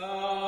So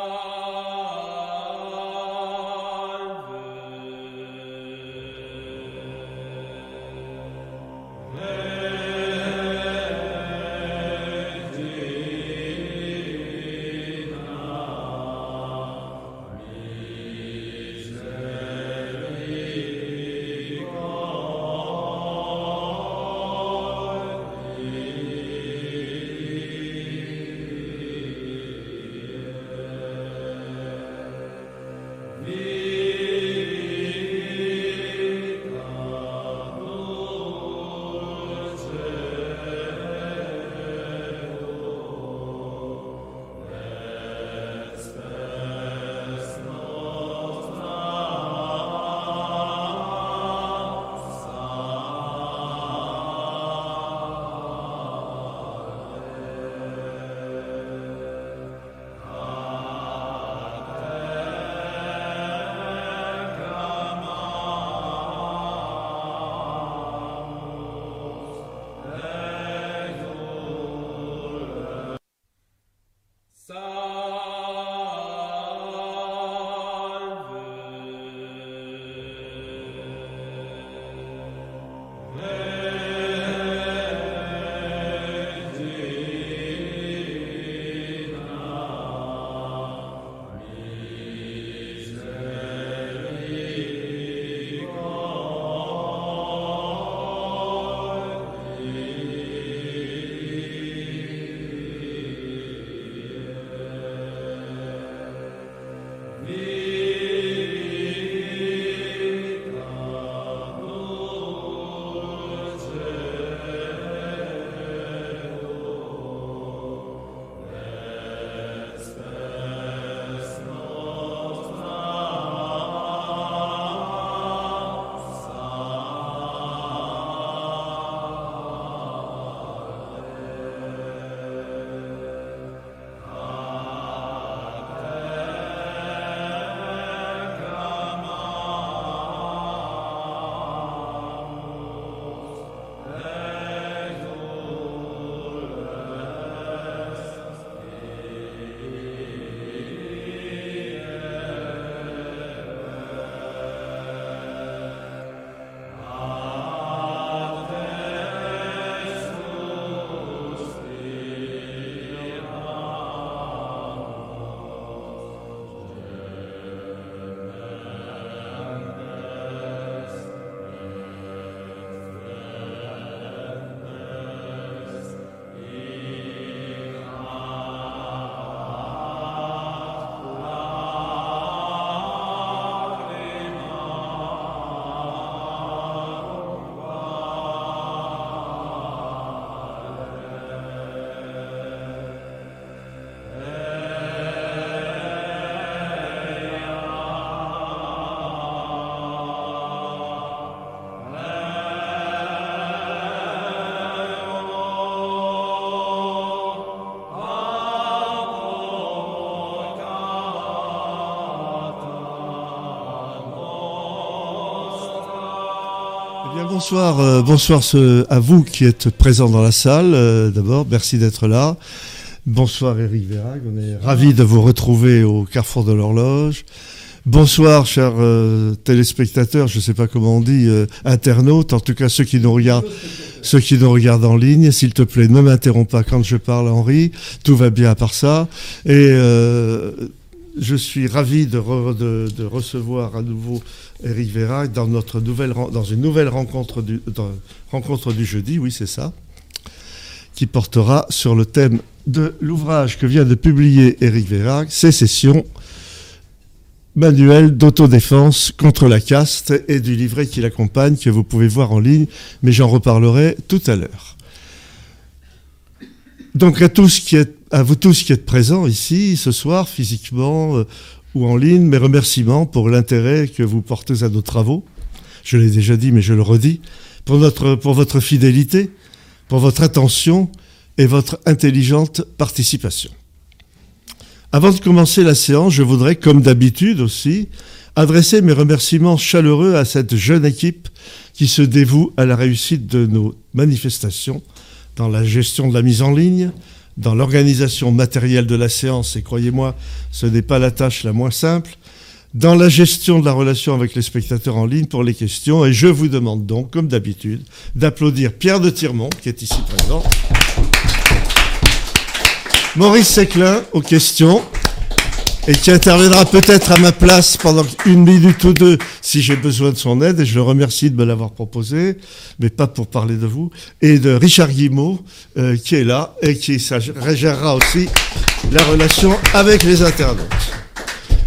bonsoir, euh, bonsoir à vous qui êtes présents dans la salle. Euh, d'abord, merci d'être là. Bonsoir Eric Verag, on est ravi de vous retrouver au Carrefour de l'Horloge. Bonsoir chers euh, téléspectateurs, je ne sais pas comment on dit, internautes, en tout cas ceux qui nous regardent, ceux qui nous regardent en ligne. S'il te plaît, ne m'interromps pas quand je parle, Henri. Tout va bien à part ça. Je suis ravi de, recevoir à nouveau Eric Vera dans, notre nouvelle, dans une nouvelle rencontre du, rencontre du jeudi, oui c'est ça, qui portera sur le thème de l'ouvrage que vient de publier Eric Vera, Sécession, manuel d'autodéfense contre la caste et du livret qui l'accompagne que vous pouvez voir en ligne, mais j'en reparlerai tout à l'heure. Donc à tous qui êtes à vous tous qui êtes présents ici ce soir, physiquement euh, ou en ligne, mes remerciements pour l'intérêt que vous portez à nos travaux. Je l'ai déjà dit, mais je le redis, pour, pour votre fidélité, pour votre attention et votre intelligente participation. Avant de commencer la séance, je voudrais, comme d'habitude aussi, adresser mes remerciements chaleureux à cette jeune équipe qui se dévoue à la réussite de nos manifestations dans la gestion de la mise en ligne, dans l'organisation matérielle de la séance, et croyez-moi, ce n'est pas la tâche la moins simple, dans la gestion de la relation avec les spectateurs en ligne pour les questions. Et je vous demande donc, comme d'habitude, d'applaudir Pierre de Tirmont, qui est ici présent, Maurice Séclin aux questions, et qui interviendra peut-être à ma place pendant une minute ou deux si j'ai besoin de son aide, et je le remercie de me l'avoir proposé, mais pas pour parler de vous, et de Richard Guimau, euh, qui est là, et qui gérera aussi la relation avec les internautes.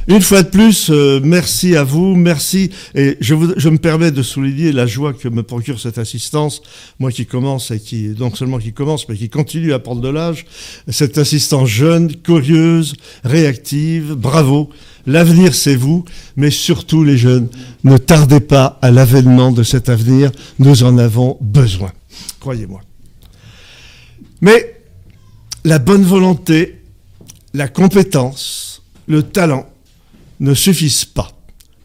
Une fois de plus, euh, merci à vous, merci. Et je, je, me permets de souligner la joie que me procure cette assistance, moi qui commence et qui, non seulement qui commence, mais qui continue à prendre de l'âge. Cette assistance jeune, curieuse, réactive, bravo. L'avenir, c'est vous, mais surtout les jeunes, ne tardez pas à l'avènement de cet avenir. Nous en avons besoin, croyez-moi. Mais la bonne volonté, la compétence, le talent, ne suffisent pas,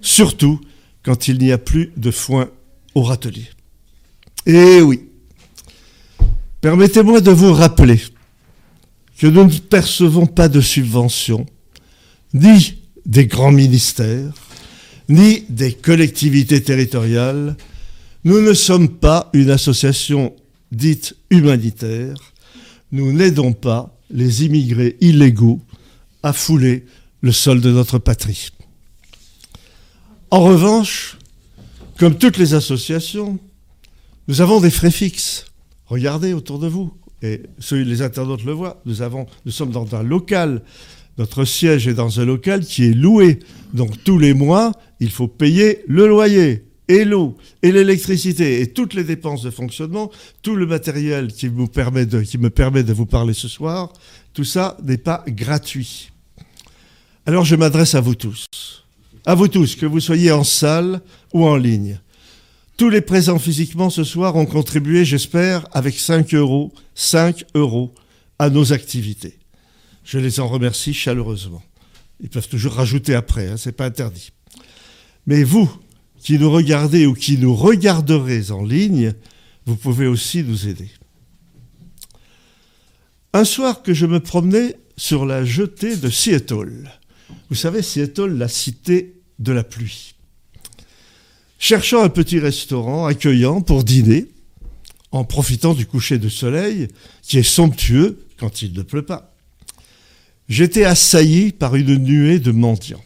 surtout quand il n'y a plus de foin au râtelier. Eh oui, permettez-moi de vous rappeler que nous ne percevons pas de subventions, ni des grands ministères, ni des collectivités territoriales. Nous ne sommes pas une association dite humanitaire. Nous n'aidons pas les immigrés illégaux à fouler le sol de notre patrie. En revanche, comme toutes les associations, nous avons des frais fixes. Regardez autour de vous, et ceux, les internautes le voient, nous, avons, nous sommes dans un local, notre siège est dans un local qui est loué. Donc tous les mois, il faut payer le loyer, et l'eau, et l'électricité, et toutes les dépenses de fonctionnement, tout le matériel qui, qui me permet de vous parler ce soir, tout ça n'est pas gratuit. Alors je m'adresse à vous tous, à vous tous, que vous soyez en salle ou en ligne. Tous les présents physiquement ce soir ont contribué, j'espère, avec 5 euros, 5 euros à nos activités. Je les en remercie chaleureusement. Ils peuvent toujours rajouter après, hein, ce n'est pas interdit. Mais vous, qui nous regardez ou qui nous regarderez en ligne, vous pouvez aussi nous aider. Un soir que je me promenais sur la jetée de Seattle, vous savez, Seattle, la cité de la pluie. Cherchant un petit restaurant accueillant pour dîner, en profitant du coucher de soleil, qui est somptueux quand il ne pleut pas, j'étais assailli par une nuée de mendiants.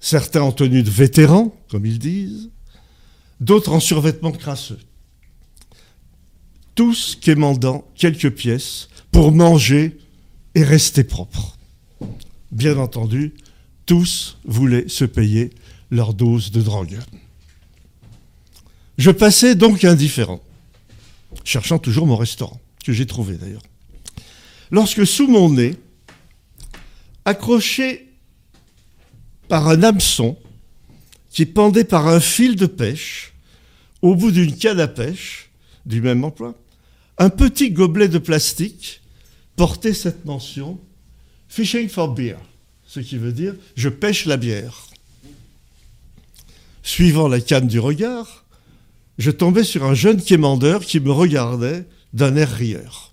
Certains en tenue de vétérans, comme ils disent, d'autres en survêtements crasseux. Tous quémandant quelques pièces pour manger et rester propres bien entendu, tous voulaient se payer leur dose de drogue. Je passais donc indifférent, cherchant toujours mon restaurant, que j'ai trouvé d'ailleurs. Lorsque sous mon nez, accroché par un hameçon qui pendait par un fil de pêche au bout d'une canne à pêche du même emploi, un petit gobelet de plastique portait cette mention Fishing for beer, ce qui veut dire je pêche la bière. Suivant la canne du regard, je tombais sur un jeune quémandeur qui me regardait d'un air rieur.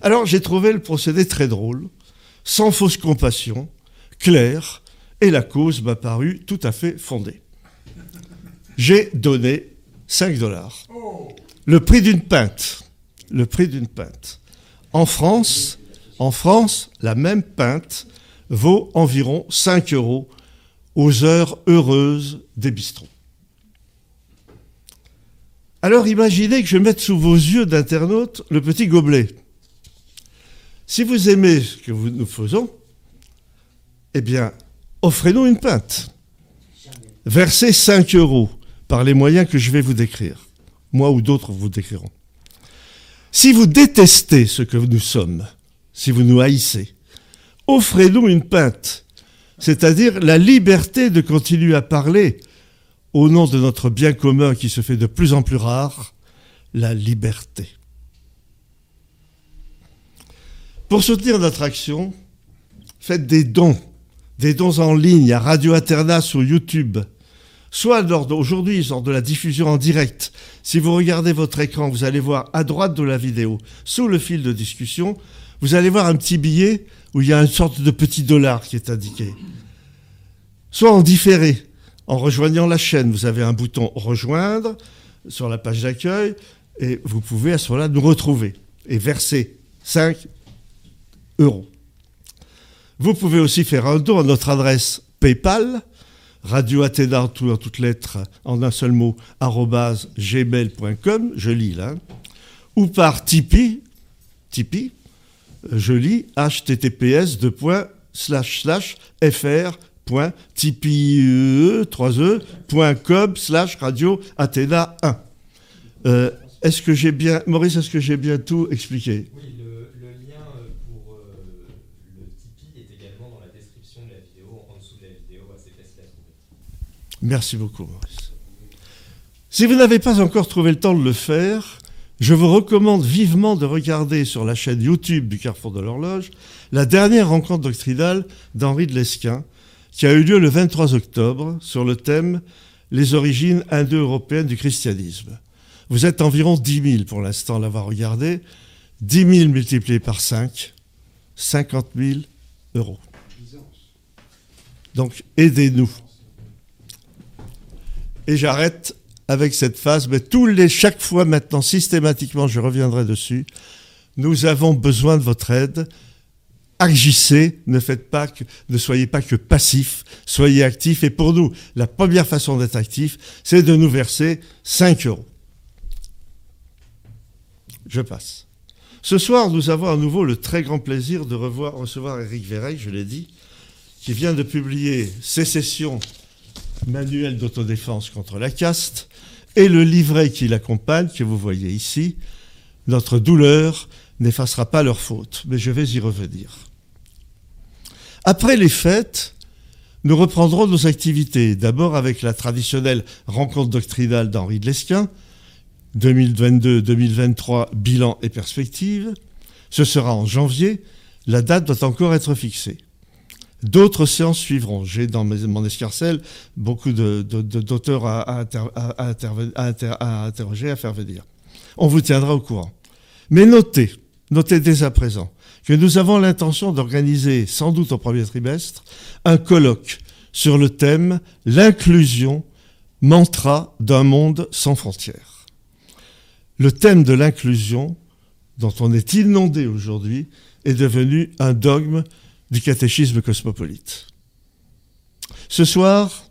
Alors j'ai trouvé le procédé très drôle, sans fausse compassion, clair, et la cause m'a paru tout à fait fondée. J'ai donné 5 dollars. Le prix d'une pinte. Le prix d'une pinte. En France, en France, la même pinte vaut environ 5 euros aux heures heureuses des bistrots. Alors imaginez que je mette sous vos yeux d'internaute le petit gobelet. Si vous aimez ce que nous faisons, eh bien, offrez-nous une pinte. Versez 5 euros par les moyens que je vais vous décrire. Moi ou d'autres vous décriront. Si vous détestez ce que nous sommes, si vous nous haïssez. Offrez-nous une pinte, c'est-à-dire la liberté de continuer à parler au nom de notre bien commun qui se fait de plus en plus rare, la liberté. Pour soutenir notre action, faites des dons, des dons en ligne à Radio Alterna sur YouTube, soit aujourd'hui, lors de la diffusion en direct. Si vous regardez votre écran, vous allez voir à droite de la vidéo, sous le fil de discussion, vous allez voir un petit billet où il y a une sorte de petit dollar qui est indiqué. Soit en différé, en rejoignant la chaîne, vous avez un bouton rejoindre sur la page d'accueil et vous pouvez à ce moment-là nous retrouver et verser 5 euros. Vous pouvez aussi faire un don à notre adresse PayPal, Radio Athéna, tout en toutes lettres, en un seul mot, gmail.com, je lis là, ou par Tipeee, Tipeee, je lis https fr.tipeee.com slash radio Athéna 1. Euh, est-ce que j'ai bien, Maurice, est-ce que j'ai bien tout expliqué? Oui, le, le lien euh, pour euh, le Tipeee est également dans la description de la vidéo, en dessous de la vidéo, assez facile à trouver. Merci beaucoup, Maurice. Si vous n'avez pas encore trouvé le temps de le faire, je vous recommande vivement de regarder sur la chaîne YouTube du Carrefour de l'Horloge la dernière rencontre doctrinale d'Henri de Lesquin, qui a eu lieu le 23 octobre sur le thème Les origines indo-européennes du christianisme. Vous êtes environ 10 000 pour l'instant à l'avoir regardé. 10 000 multiplié par 5, 50 000 euros. Donc aidez-nous. Et j'arrête avec cette phase, mais tous les, chaque fois maintenant, systématiquement, je reviendrai dessus, nous avons besoin de votre aide. Agissez, ne soyez pas que passifs, soyez actifs. Et pour nous, la première façon d'être actif, c'est de nous verser 5 euros. Je passe. Ce soir, nous avons à nouveau le très grand plaisir de revoir, recevoir Eric Véreil, je l'ai dit, qui vient de publier Sécession, manuel d'autodéfense contre la caste, et le livret qui l'accompagne, que vous voyez ici, Notre douleur n'effacera pas leur faute, mais je vais y revenir. Après les fêtes, nous reprendrons nos activités, d'abord avec la traditionnelle rencontre doctrinale d'Henri de Lesquin, 2022-2023, bilan et perspective. Ce sera en janvier, la date doit encore être fixée. D'autres séances suivront. J'ai dans mon escarcelle beaucoup d'auteurs à, à, interroger, à faire venir. On vous tiendra au courant. Mais notez, notez dès à présent que nous avons l'intention d'organiser, sans doute au premier trimestre, un colloque sur le thème L'inclusion, mantra d'un monde sans frontières. Le thème de l'inclusion, dont on est inondé aujourd'hui, est devenu un dogme du catéchisme cosmopolite. Ce soir,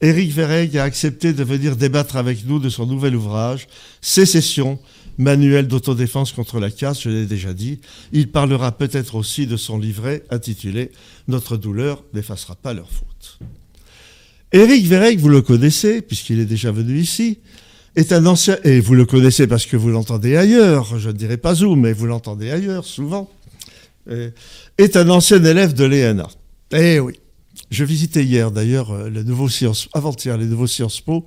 Éric Verreg a accepté de venir débattre avec nous de son nouvel ouvrage, Sécession, manuel d'autodéfense contre la casse, je l'ai déjà dit. Il parlera peut-être aussi de son livret intitulé Notre douleur n'effacera pas leur faute. Éric Verreg, vous le connaissez, puisqu'il est déjà venu ici, est un ancien, et vous le connaissez parce que vous l'entendez ailleurs, je ne dirai pas où, mais vous l'entendez ailleurs souvent, est un ancien élève de l'ENA. Eh oui. Je visitais hier d'ailleurs euh, le nouveau Sciences, avant-hier les nouveaux Sciences Po,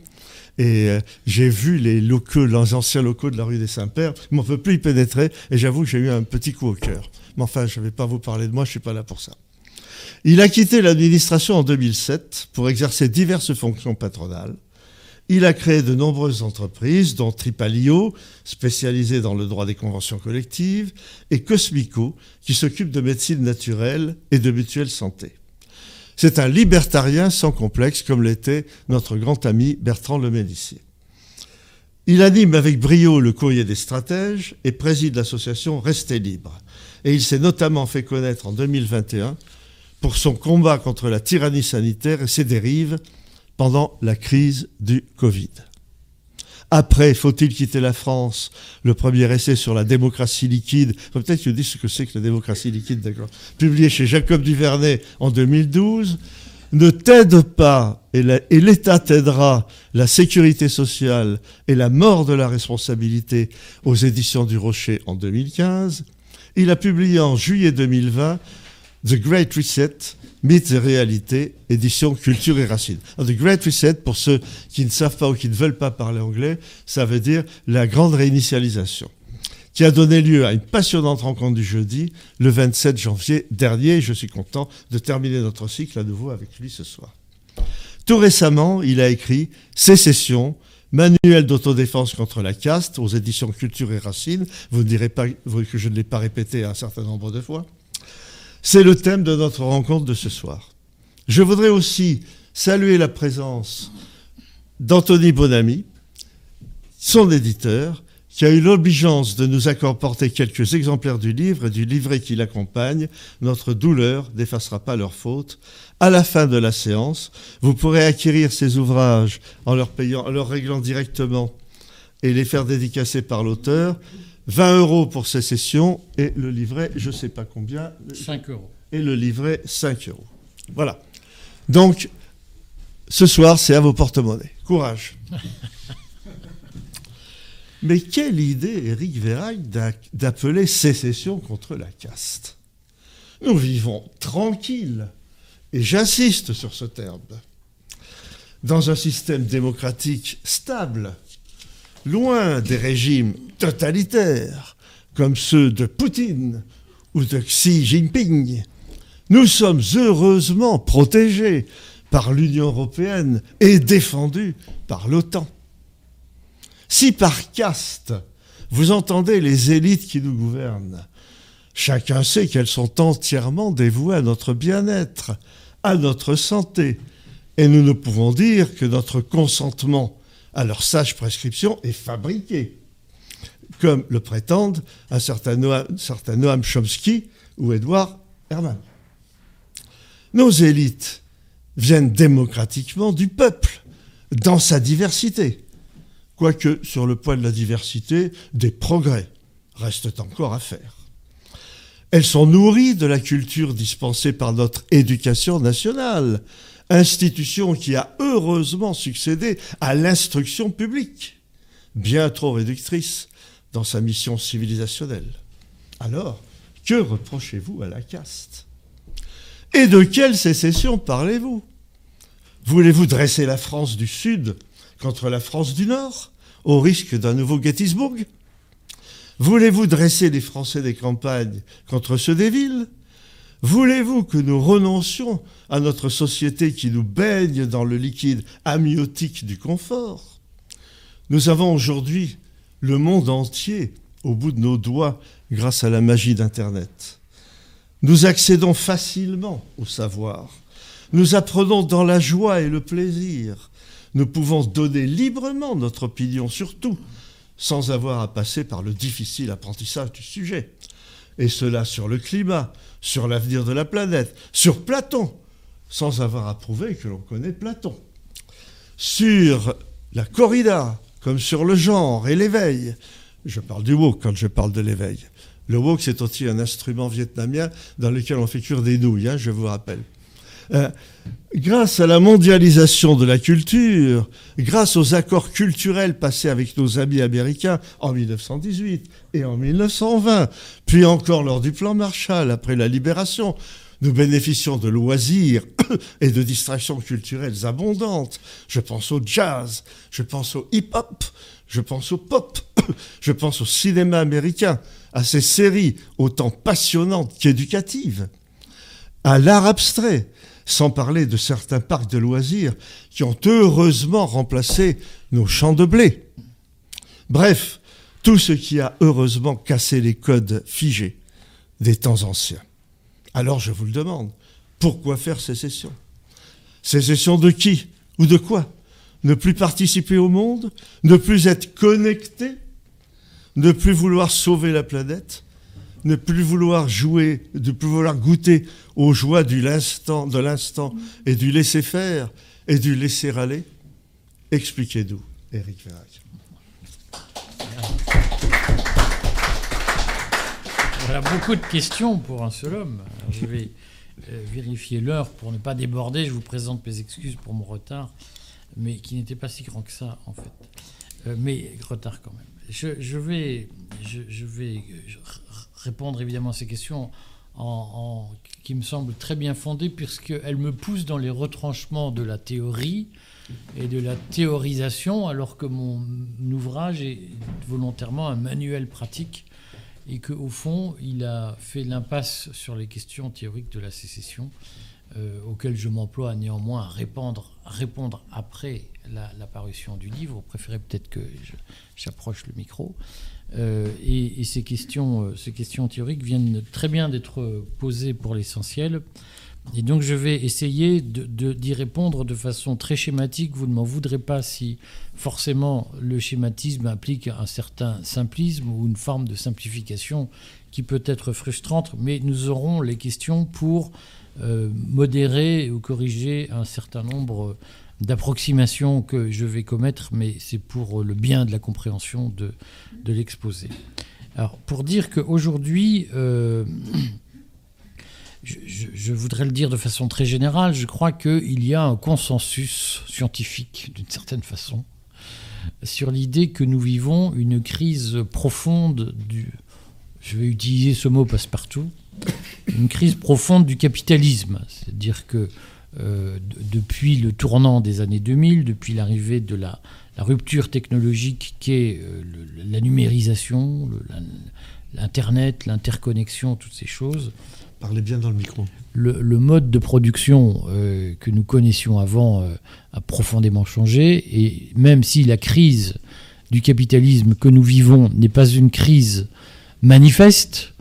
et euh, j'ai vu les locaux, les anciens locaux de la rue des Saints-Pères. Je m'en peux plus y pénétrer, et j'avoue que j'ai eu un petit coup au cœur. Mais enfin, je ne vais pas vous parler de moi, je suis pas là pour ça. Il a quitté l'administration en 2007 pour exercer diverses fonctions patronales. Il a créé de nombreuses entreprises, dont Tripalio, spécialisé dans le droit des conventions collectives, et Cosmico, qui s'occupe de médecine naturelle et de mutuelle santé. C'est un libertarien sans complexe, comme l'était notre grand ami Bertrand Le Mélissier. Il anime avec brio le courrier des stratèges et préside l'association Restez libre. Et il s'est notamment fait connaître en 2021 pour son combat contre la tyrannie sanitaire et ses dérives pendant la crise du Covid. Après, faut-il quitter la France? Le premier essai sur la démocratie liquide, peut-être que je dis ce que c'est que la démocratie liquide, d'accord, publié chez Jacob Duvernay en 2012, ne t'aide pas et l'État t'aidera. La sécurité sociale et la mort de la responsabilité aux éditions du Rocher en 2015. Il a publié en juillet 2020 The Great Reset, Mythes et réalités, édition Culture et Racines. The Great Reset, pour ceux qui ne savent pas ou qui ne veulent pas parler anglais, ça veut dire la grande réinitialisation, qui a donné lieu à une passionnante rencontre du jeudi, le 27 janvier dernier. Je suis content de terminer notre cycle à nouveau avec lui ce soir. Tout récemment, il a écrit Sécession, manuel d'autodéfense contre la caste aux éditions Culture et Racine. Vous ne direz pas que je ne l'ai pas répété un certain nombre de fois. C'est le thème de notre rencontre de ce soir. Je voudrais aussi saluer la présence d'Anthony Bonamy, son éditeur, qui a eu l'obligeance de nous accorder quelques exemplaires du livre et du livret qui l'accompagne. Notre douleur n'effacera pas leur faute. À la fin de la séance, vous pourrez acquérir ces ouvrages en leur payant, en leur réglant directement et les faire dédicacer par l'auteur. 20 euros pour ces sessions et le livret, je ne sais pas combien. 5 euros. Et le livret, 5 euros. Voilà. Donc, ce soir, c'est à vos porte-monnaies. Courage. Mais quelle idée, Éric Vérac, d'appeler sécession contre la caste Nous vivons tranquilles, et j'insiste sur ce terme, dans un système démocratique stable, loin des régimes totalitaires comme ceux de Poutine ou de Xi Jinping. Nous sommes heureusement protégés par l'Union européenne et défendus par l'OTAN. Si par caste, vous entendez les élites qui nous gouvernent, chacun sait qu'elles sont entièrement dévouées à notre bien-être, à notre santé, et nous ne pouvons dire que notre consentement à leur sage prescription est fabriqué, comme le prétendent un certain Noam, Chomsky ou Edouard Herman. Nos élites viennent démocratiquement du peuple, dans sa diversité quoique sur le point de la diversité, des progrès restent encore à faire. Elles sont nourries de la culture dispensée par notre éducation nationale, institution qui a heureusement succédé à l'instruction publique, bien trop réductrice dans sa mission civilisationnelle. Alors, que reprochez-vous à la caste? Et de quelle sécession parlez-vous? Voulez-vous dresser la France du Sud contre la France du Nord, au risque d'un nouveau Gettysburg? Voulez-vous dresser les Français des campagnes contre ceux des villes? Voulez-vous que nous renoncions à notre société qui nous baigne dans le liquide amniotique du confort? Nous avons aujourd'hui le monde entier au bout de nos doigts grâce à la magie d'Internet. Nous accédons facilement au savoir. Nous apprenons dans la joie et le plaisir nous pouvons donner librement notre opinion sur tout, sans avoir à passer par le difficile apprentissage du sujet. Et cela sur le climat, sur l'avenir de la planète, sur Platon, sans avoir à prouver que l'on connaît Platon. Sur la corrida, comme sur le genre et l'éveil. Je parle du wok quand je parle de l'éveil. Le wok, c'est aussi un instrument vietnamien dans lequel on fait cuire des nouilles, hein, je vous rappelle. Euh, grâce à la mondialisation de la culture, grâce aux accords culturels passés avec nos amis américains en 1918 et en 1920, puis encore lors du plan Marshall après la libération, nous bénéficions de loisirs et de distractions culturelles abondantes. Je pense au jazz, je pense au hip-hop, je pense au pop, je pense au cinéma américain, à ces séries autant passionnantes qu'éducatives, à l'art abstrait, sans parler de certains parcs de loisirs qui ont heureusement remplacé nos champs de blé. Bref, tout ce qui a heureusement cassé les codes figés des temps anciens. Alors je vous le demande, pourquoi faire sécession? Sécession de qui ou de quoi? Ne plus participer au monde? Ne plus être connecté? Ne plus vouloir sauver la planète? Ne plus vouloir jouer, ne plus vouloir goûter aux joies du l'instant, de l'instant et du laisser faire et du laisser aller Expliquez-nous, Éric Verrac. Voilà beaucoup de questions pour un seul homme. je vais euh, vérifier l'heure pour ne pas déborder. Je vous présente mes excuses pour mon retard, mais qui n'était pas si grand que ça, en fait. Euh, mais retard quand même. Je, vais, je vais répondre évidemment à ces questions qui me semblent très bien fondées, puisqu'elles me poussent dans les retranchements de la théorie et de la théorisation, alors que mon ouvrage est volontairement un manuel pratique et qu'au fond, il a fait l'impasse sur les questions théoriques de la sécession. euh, auquel je m'emploie néanmoins à répondre, répondre après la, parution du livre. Vous préférez peut-être que j'approche le micro. Euh, et, ces, questions, euh, ces questions théoriques viennent très bien d'être posées pour l'essentiel. Et donc je vais essayer d'y répondre de façon très schématique. Vous ne m'en voudrez pas si forcément le schématisme implique un certain simplisme ou une forme de simplification qui peut être frustrante, mais nous aurons les questions pour euh, modérer ou corriger un certain nombre d'approximations que je vais commettre, mais c'est pour le bien de la compréhension de, de l'exposé. Alors, pour dire qu'aujourd'hui, euh, je, je, voudrais le dire de façon très générale, je crois qu'il y a un consensus scientifique, d'une certaine façon, sur l'idée que nous vivons une crise profonde du... Je vais utiliser ce mot passe-partout, une crise profonde du capitalisme. C'est-à-dire que euh, depuis le tournant des années 2000, depuis l'arrivée de la, rupture technologique qu'est euh, la numérisation, l'Internet, l'interconnexion, toutes ces choses. Parlez bien dans le micro. Le, mode de production euh, que nous connaissions avant a profondément changé et même si la crise du capitalisme que nous vivons n'est pas une crise manifeste,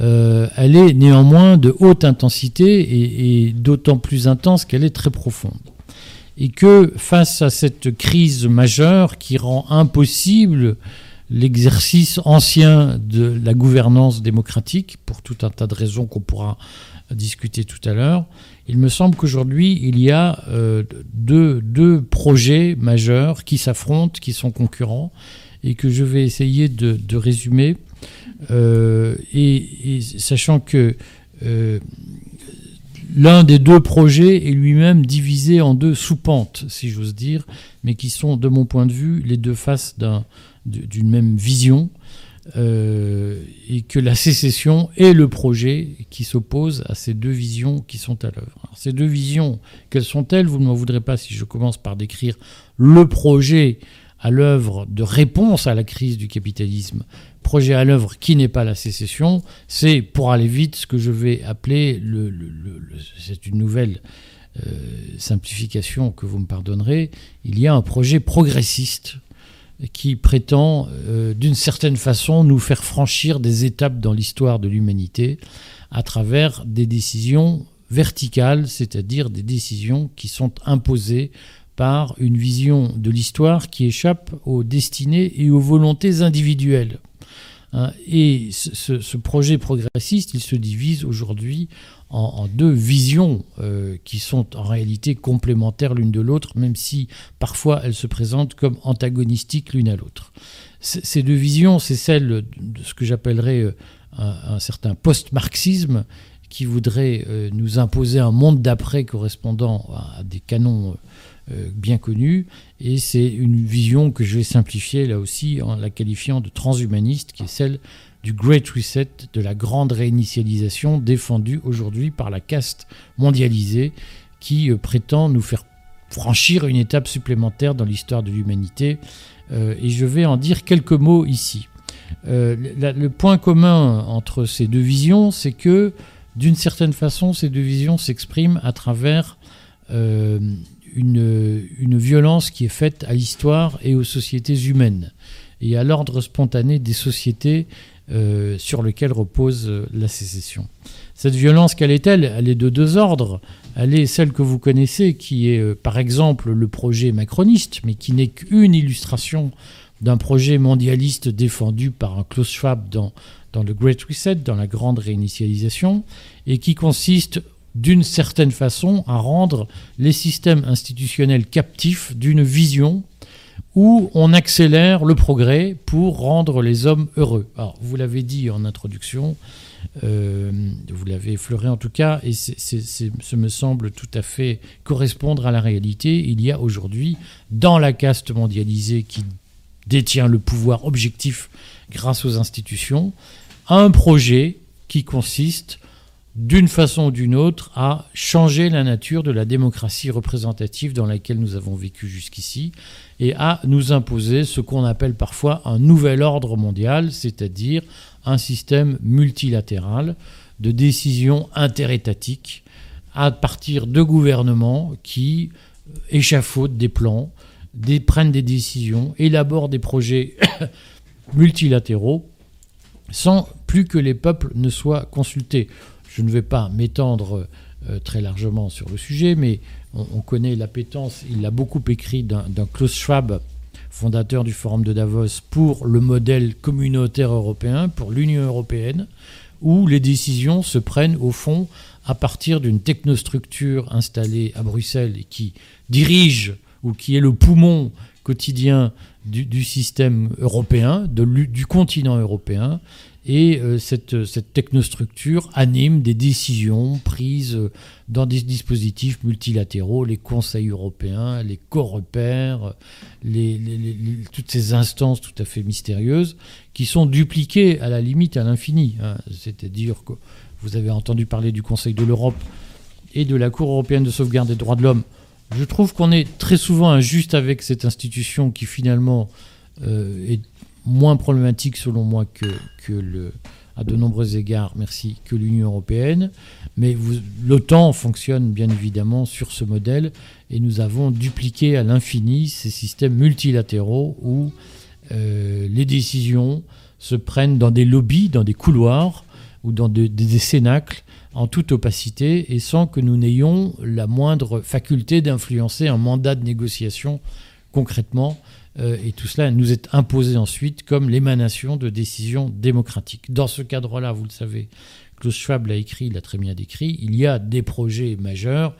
euh, elle est néanmoins de haute intensité et, d'autant plus intense qu'elle est très profonde. Et que face à cette crise majeure qui rend impossible l'exercice ancien de la gouvernance démocratique, pour tout un tas de raisons qu'on pourra discuter tout à l'heure, il me semble qu'aujourd'hui, il y a euh, deux, deux, projets majeurs qui s'affrontent, qui sont concurrents, et que je vais essayer de, de résumer euh, et, sachant que euh, l'un des deux projets est lui-même divisé en deux sous-pentes, si j'ose dire, mais qui sont, de mon point de vue, les deux faces d'une même vision, euh, et que la sécession est le projet qui s'oppose à ces deux visions qui sont à l'œuvre. Ces deux visions, quelles sont-elles? Vous ne m'en voudrez pas si je commence par décrire le projet à l'œuvre de réponse à la crise du capitalisme, projet à l'œuvre qui n'est pas la sécession, c'est, pour aller vite, ce que je vais appeler, le, c'est une nouvelle euh, simplification que vous me pardonnerez, il y a un projet progressiste qui prétend, euh, d'une certaine façon, nous faire franchir des étapes dans l'histoire de l'humanité à travers des décisions verticales, c'est-à-dire des décisions qui sont imposées par une vision de l'histoire qui échappe aux destinées et aux volontés individuelles. Hein, et ce, projet progressiste, il se divise aujourd'hui en, deux visions euh, qui sont en réalité complémentaires l'une de l'autre, même si parfois elles se présentent comme antagonistiques l'une à l'autre. Ces deux visions, c'est celle de ce que j'appellerais euh, un, certain post-marxisme qui voudrait euh, nous imposer un monde d'après correspondant à des canons euh, bien connue, et c'est une vision que je vais simplifier là aussi en la qualifiant de transhumaniste, qui est celle du Great Reset, de la grande réinitialisation défendue aujourd'hui par la caste mondialisée, qui euh, prétend nous faire franchir une étape supplémentaire dans l'histoire de l'humanité. Euh, et je vais en dire quelques mots ici. le point commun entre ces deux visions, c'est que d'une certaine façon, ces deux visions s'expriment à travers une, violence qui est faite à l'histoire et aux sociétés humaines et à l'ordre spontané des sociétés euh, sur lesquelles repose euh, la sécession. Cette violence, quelle est-elle? Elle est de deux ordres. Elle est celle que vous connaissez, qui est euh, par exemple le projet macroniste, mais qui n'est qu'une illustration d'un projet mondialiste défendu par un Klaus Schwab dans, dans le Great Reset, dans la grande réinitialisation, et qui consiste d'une certaine façon, à rendre les systèmes institutionnels captifs d'une vision où on accélère le progrès pour rendre les hommes heureux. Alors, vous l'avez dit en introduction, euh, vous l'avez effleuré en tout cas, et ce me semble tout à fait correspondre à la réalité. Il y a aujourd'hui, dans la caste mondialisée qui détient le pouvoir objectif grâce aux institutions, un projet qui consiste d'une façon ou d'une autre, à changer la nature de la démocratie représentative dans laquelle nous avons vécu jusqu'ici et à nous imposer ce qu'on appelle parfois un nouvel ordre mondial, c'est-à-dire un système multilatéral de décisions interétatiques à partir de gouvernements qui échafaudent des plans, prennent des décisions, élaborent des projets multilatéraux sans plus que les peuples ne soient consultés. Je ne vais pas m'étendre euh, très largement sur le sujet, mais on, connaît l'appétence, il a beaucoup écrit d'un Klaus Schwab, fondateur du Forum de Davos, pour le modèle communautaire européen, pour l'Union européenne, où les décisions se prennent au fond à partir d'une technostructure installée à Bruxelles et qui dirige ou qui est le poumon quotidien du, système européen, du continent européen, et euh, cette, cette, technostructure anime des décisions prises dans des dispositifs multilatéraux, les conseils européens, les co-repères, toutes ces instances tout à fait mystérieuses qui sont dupliquées à la limite à l'infini. Hein. C'est-à-dire que vous avez entendu parler du Conseil de l'Europe et de la Cour européenne de sauvegarde des droits de l'homme. Je trouve qu'on est très souvent injuste avec cette institution qui finalement euh, est moins problématique selon moi que, le, à de nombreux égards, merci, que l'Union européenne. Mais l'OTAN fonctionne bien évidemment sur ce modèle et nous avons dupliqué à l'infini ces systèmes multilatéraux où euh, les décisions se prennent dans des lobbies, dans des couloirs ou dans des, des cénacles en toute opacité et sans que nous n'ayons la moindre faculté d'influencer un mandat de négociation concrètement et tout cela nous est imposé ensuite comme l'émanation de décisions démocratiques. Dans ce cadre-là, vous le savez, Klaus Schwab l'a écrit, l'a très bien décrit, il y a des projets majeurs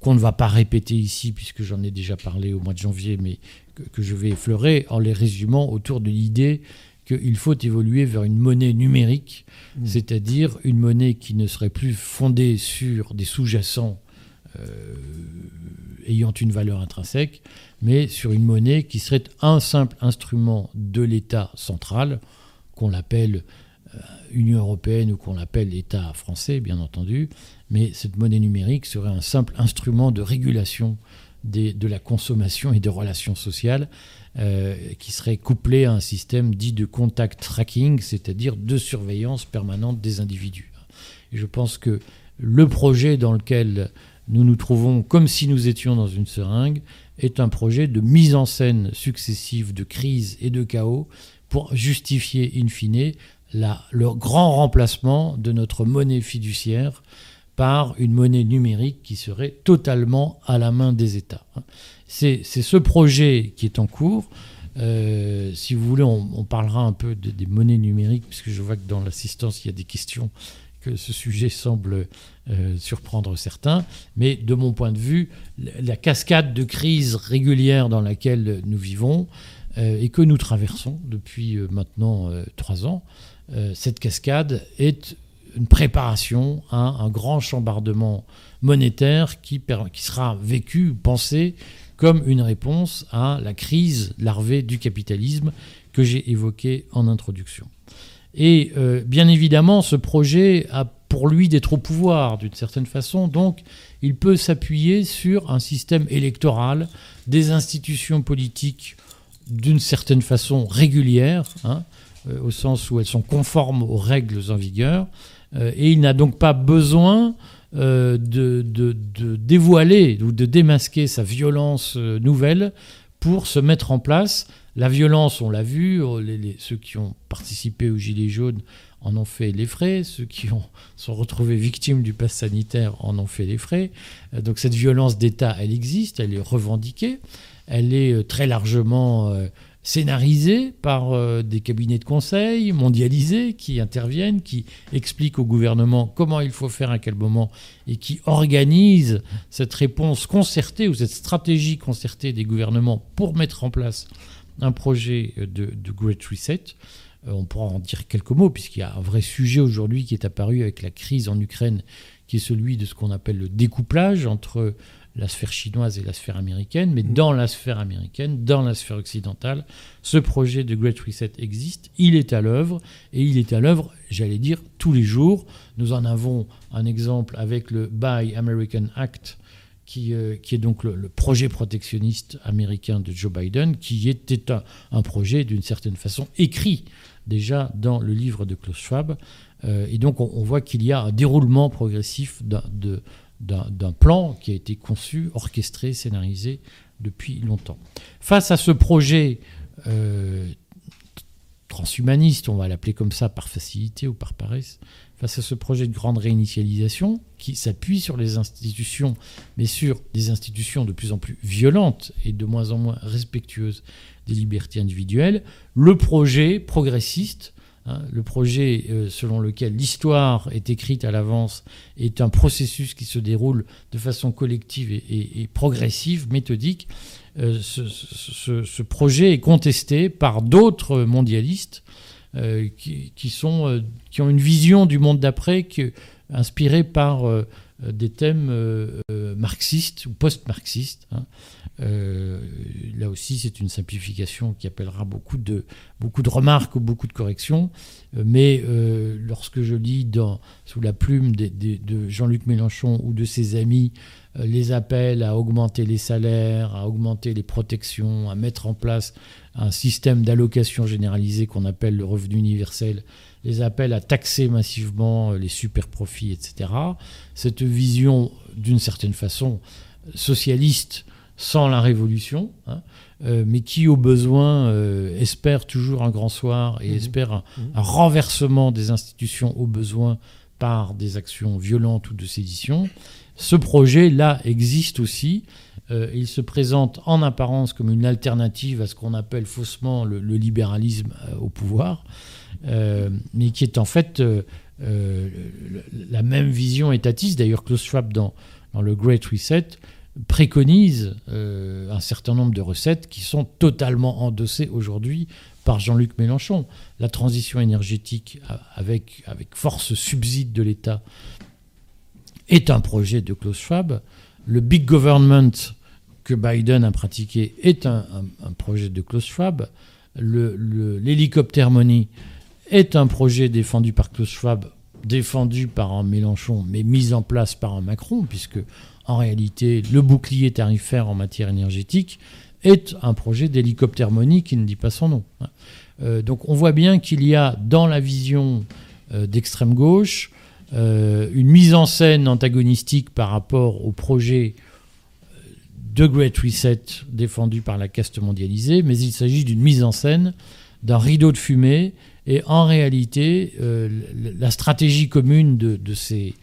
qu'on ne va pas répéter ici, puisque j'en ai déjà parlé au mois de janvier, mais que, je vais effleurer en les résumant autour de l'idée qu'il faut évoluer vers une monnaie numérique, mmh. c'est-à-dire une monnaie qui ne serait plus fondée sur des sous-jacents euh, ayant une valeur intrinsèque, mais sur une monnaie qui serait un simple instrument de l'État central, qu'on l'appelle euh, Union européenne ou qu'on l'appelle État français, bien entendu, mais cette monnaie numérique serait un simple instrument de régulation de la consommation et des relations sociales euh, qui serait couplé à un système dit de contact tracking, c'est-à-dire de surveillance permanente des individus. Je pense que le projet dans lequel nous nous trouvons comme si nous étions dans une seringue, est un projet de mise en scène successive de crises et de chaos pour justifier in fine le grand remplacement de notre monnaie fiduciaire par une monnaie numérique qui serait totalement à la main des États. C'est ce projet qui est en cours. Euh, si vous voulez, on, parlera un peu des monnaies numériques, puisque je vois que dans l'assistance, il y a des questions que ce sujet semble euh, surprendre certains, mais de mon point de vue, la cascade de crises régulières dans laquelle nous vivons euh, et que nous traversons depuis euh, maintenant trois ans, cette cascade est une préparation à un grand chambardement monétaire qui sera vécu, pensé comme une réponse à la crise larvée du capitalisme que j'ai évoquée en introduction. Et euh, bien évidemment, ce projet a pour lui d'être au pouvoir d'une certaine façon, donc il peut s'appuyer sur un système électoral, des institutions politiques d'une certaine façon régulières, hein, euh, au sens où elles sont conformes aux règles en vigueur, euh, et il n'a donc pas besoin de, dévoiler ou de démasquer sa violence nouvelle pour se mettre en place la violence, on l'a vu, oh, ceux qui ont participé aux Gilets jaunes en ont fait les frais, ceux qui ont, sont retrouvés victimes du pass sanitaire en ont fait les frais. Euh, donc cette violence d'État, elle existe, elle est revendiquée, elle est euh, très largement euh, scénarisée par des cabinets de conseil mondialisés qui interviennent, qui expliquent au gouvernement comment il faut faire à quel moment et qui organisent cette réponse concertée ou cette stratégie concertée des gouvernements pour mettre en place un projet de, Great Reset. Euh, on pourra en dire quelques mots, puisqu'il y a un vrai sujet aujourd'hui qui est apparu avec la crise en Ukraine, qui est celui de ce qu'on appelle le découplage entre la sphère chinoise et la sphère américaine, mais mm. dans la sphère américaine, dans la sphère occidentale, ce projet de Great Reset existe, il est à l'œuvre, et il est à l'œuvre, j'allais dire, tous les jours. Nous en avons un exemple avec le Buy American Act, euh, qui, est donc le, projet protectionniste américain de Joe Biden, qui était un, projet d'une certaine façon écrit déjà dans le livre de Klaus Schwab. Euh, et donc on, voit qu'il y a un déroulement progressif d'un plan qui a été conçu, orchestré, scénarisé depuis longtemps. Face à ce projet euh, transhumaniste, on va l'appeler comme ça par facilité ou par paresse, face à ce projet de grande réinitialisation qui s'appuie sur les institutions, mais sur des institutions de plus en plus violentes et de moins en moins respectueuses des libertés individuelles, le projet progressiste Hein, le projet euh, selon lequel l'histoire est écrite à l'avance est un processus qui se déroule de façon collective et, progressive, méthodique. Euh, ce, projet est contesté par d'autres mondialistes euh, qui, sont, qui ont une vision du monde d'après inspirée par des thèmes marxistes ou post-marxistes. Hein. Euh, là aussi, c'est une simplification qui appellera beaucoup de, beaucoup de remarques ou beaucoup de corrections. Euh, mais euh, lorsque je lis dans, sous la plume de Jean-Luc Mélenchon ou de ses amis les appels à augmenter les salaires, à augmenter les protections, à mettre en place un système d'allocation généralisée qu'on appelle le revenu universel, les appels à taxer massivement les super profits, etc. Cette vision, d'une certaine façon, socialiste, sans la révolution, hein, euh, mais qui au besoin euh, espère toujours un grand soir et mmh. espère mmh. un, renversement des institutions au besoin par des actions violentes ou de sédition. Ce projet-là existe aussi. Euh, il se présente en apparence comme une alternative à ce qu'on appelle faussement le, libéralisme au pouvoir, mais qui est en fait la même vision étatiste. D'ailleurs, Klaus Schwab, dans, dans le Great Reset, préconise euh, un certain nombre de recettes qui sont totalement endossées aujourd'hui par Jean-Luc Mélenchon. La transition énergétique avec, avec force subside de l'État est un projet de Klaus Schwab. Le big government que Biden a pratiqué est un, projet de Klaus Schwab. L'hélicoptère est un projet défendu par Klaus Schwab, défendu par un Mélenchon, mais mis en place par un Macron, puisque en réalité, le bouclier tarifaire en matière énergétique est un projet d'hélicoptère money qui ne dit pas son nom. Euh, donc on voit bien qu'il y a dans la vision euh, d'extrême gauche une mise en scène antagonistique par rapport au projet de Great Reset défendu par la caste mondialisée, mais il s'agit d'une mise en scène d'un rideau de fumée et en réalité la stratégie commune de, ces,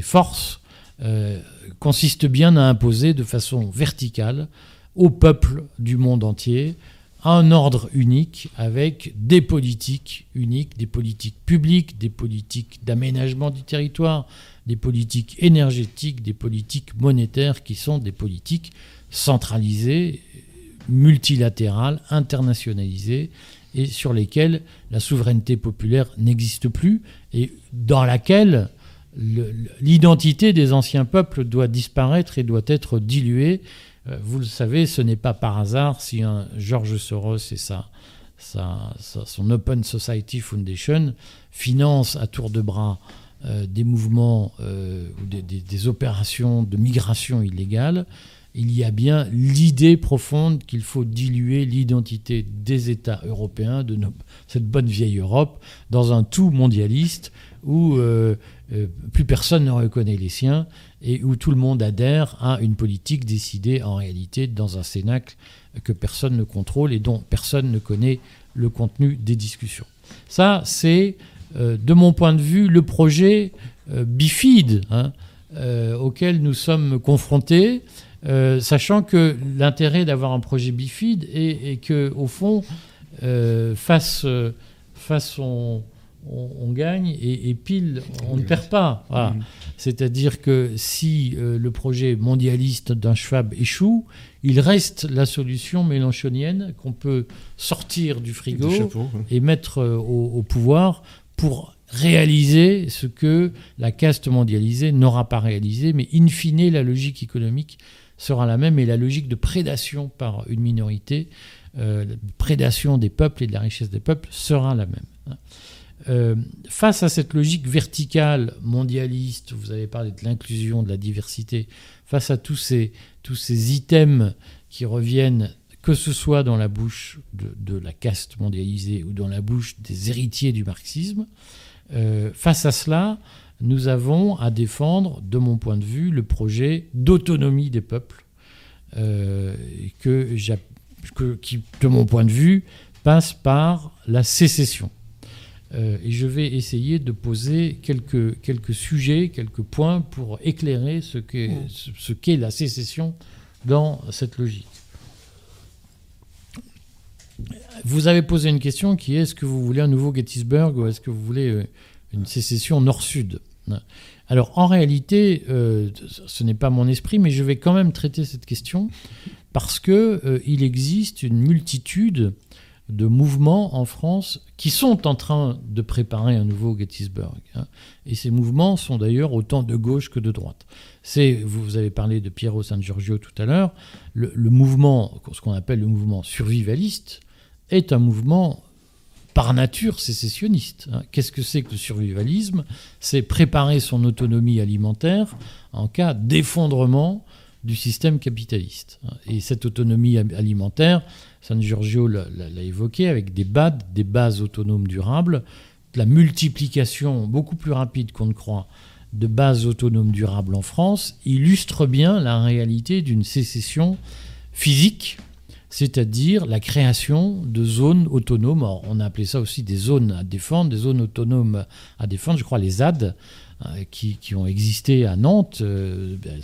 forces euh, consiste bien à imposer de façon verticale au peuple du monde entier un ordre unique avec des politiques uniques, des politiques publiques, des politiques d'aménagement du territoire, des politiques énergétiques, des politiques monétaires qui sont des politiques centralisées, multilatérales, internationalisées et sur lesquelles la souveraineté populaire n'existe plus et dans laquelle l'identité des anciens peuples doit disparaître et doit être diluée. Euh, vous le savez, ce n'est pas par hasard si un George Soros et sa, son Open Society Foundation finance à tour de bras euh, des mouvements euh, ou des, opérations de migration illégale. Il y a bien l'idée profonde qu'il faut diluer l'identité des États européens, de cette bonne vieille Europe, dans un tout mondialiste où plus personne ne reconnaît les siens et où tout le monde adhère à une politique décidée en réalité dans un cénacle que personne ne contrôle et dont personne ne connaît le contenu des discussions. Ça, c'est, euh, de mon point de vue, le projet euh, bifide hein, auquel nous sommes confrontés, sachant que l'intérêt d'avoir un projet bifide est, est que, au fond, face, face on, on, gagne et, pile, on ne perd pas. C'est-à-dire que si euh, le projet mondialiste d'un Schwab échoue, il reste la solution mélanchonienne qu'on peut sortir du frigo et mettre euh, au, pouvoir pour réaliser ce que la caste mondialisée n'aura pas réalisé, mais in fine, la logique économique sera la même et la logique de prédation par une minorité, euh, prédation des peuples et de la richesse des peuples sera la même. Euh, face à cette logique verticale mondialiste, vous avez parlé de l'inclusion, de la diversité, face à tous ces, items qui reviennent, que ce soit dans la bouche de, la caste mondialisée ou dans la bouche des héritiers du marxisme, euh, face à cela, nous avons à défendre, de mon point de vue, le projet d'autonomie des peuples, euh, qui, de mon point de vue, passe par la sécession. Euh, et je vais essayer de poser quelques, quelques sujets, quelques points pour éclairer ce qu'est ce qu'est la sécession dans cette logique. Vous avez posé une question qui est est-ce que vous voulez un nouveau Gettysburg ou est-ce que vous voulez euh, une sécession nord-sud? Alors en réalité, euh, ce n'est pas mon esprit, mais je vais quand même traiter cette question parce que il existe une multitude de mouvements en France qui sont en train de préparer un nouveau Gettysburg. Hein. Et ces mouvements sont d'ailleurs autant de gauche que de droite. C'est, vous avez parlé de Piero San Giorgio tout à l'heure, le, mouvement, ce qu'on appelle le mouvement survivaliste, est un mouvement par nature sécessionniste. Hein. Qu'est-ce que c'est que le survivalisme? C'est préparer son autonomie alimentaire en cas d'effondrement du système capitaliste. Et cette autonomie alimentaire, San Giorgio l'a évoqué, avec des BAD, des bases autonomes durables, la multiplication beaucoup plus rapide qu'on ne croit de bases autonomes durables en France illustre bien la réalité d'une sécession physique, c'est-à-dire la création de zones autonomes. on a appelé ça aussi des zones à défendre, des zones autonomes à défendre, je crois les ZAD, euh, qui, ont existé à Nantes, euh, ben,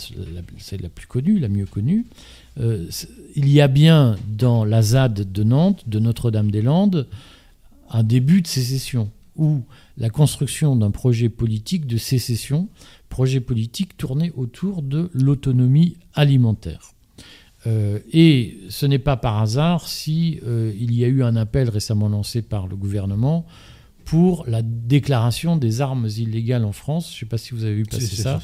c'est la plus connue, la mieux connue. Euh, il y a bien dans la ZAD de Nantes, de Notre-Dame-des-Landes, un début de sécession, ou la construction d'un projet politique de sécession, projet politique tourné autour de l'autonomie alimentaire. et ce n'est pas par hasard si il y a eu un appel récemment lancé par le gouvernement pour la déclaration des armes illégales en France. Je ne sais pas si vous avez vu passer ça,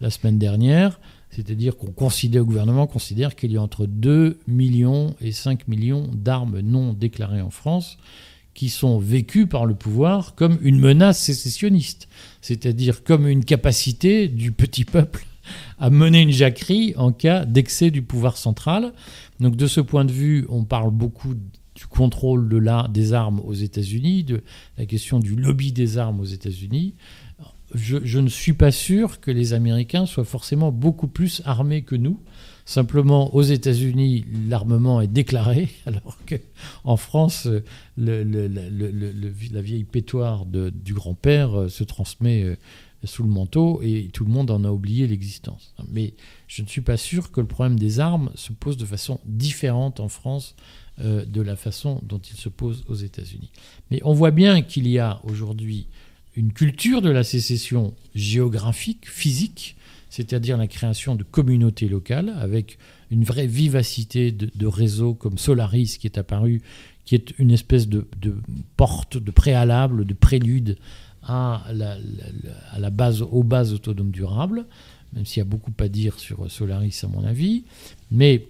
la semaine dernière. C'est-à-dire qu'on considère, le gouvernement considère qu'il y a entre 2 millions et 5 millions d'armes non déclarées en France qui sont vécues par le pouvoir comme une menace sécessionniste, c'est-à-dire comme une capacité du petit peuple à mener une jacquerie en cas d'excès du pouvoir central. Donc de ce point de vue, on parle beaucoup du contrôle des armes aux États-Unis, de la question du lobby des armes aux États-Unis. Je, ne suis pas sûr que les Américains soient forcément beaucoup plus armés que nous. Simplement, aux États-Unis, l'armement est déclaré, alors qu'en France, le, la vieille pétoire du grand-père euh, se transmet euh, sous le manteau et tout le monde en a oublié l'existence. Mais je ne suis pas sûr que le problème des armes se pose de façon différente en France euh, de la façon dont il se pose aux États-Unis. Mais on voit bien qu'il y a aujourd'hui une culture de la sécession géographique, physique, c'est-à-dire la création de communautés locales avec une vraie vivacité de, réseaux comme Solaris qui est apparu, qui est une espèce de, porte, de préalable, de prélude à la, base, aux bases autonomes durables, même s'il y a beaucoup à dire sur Solaris à mon avis. Mais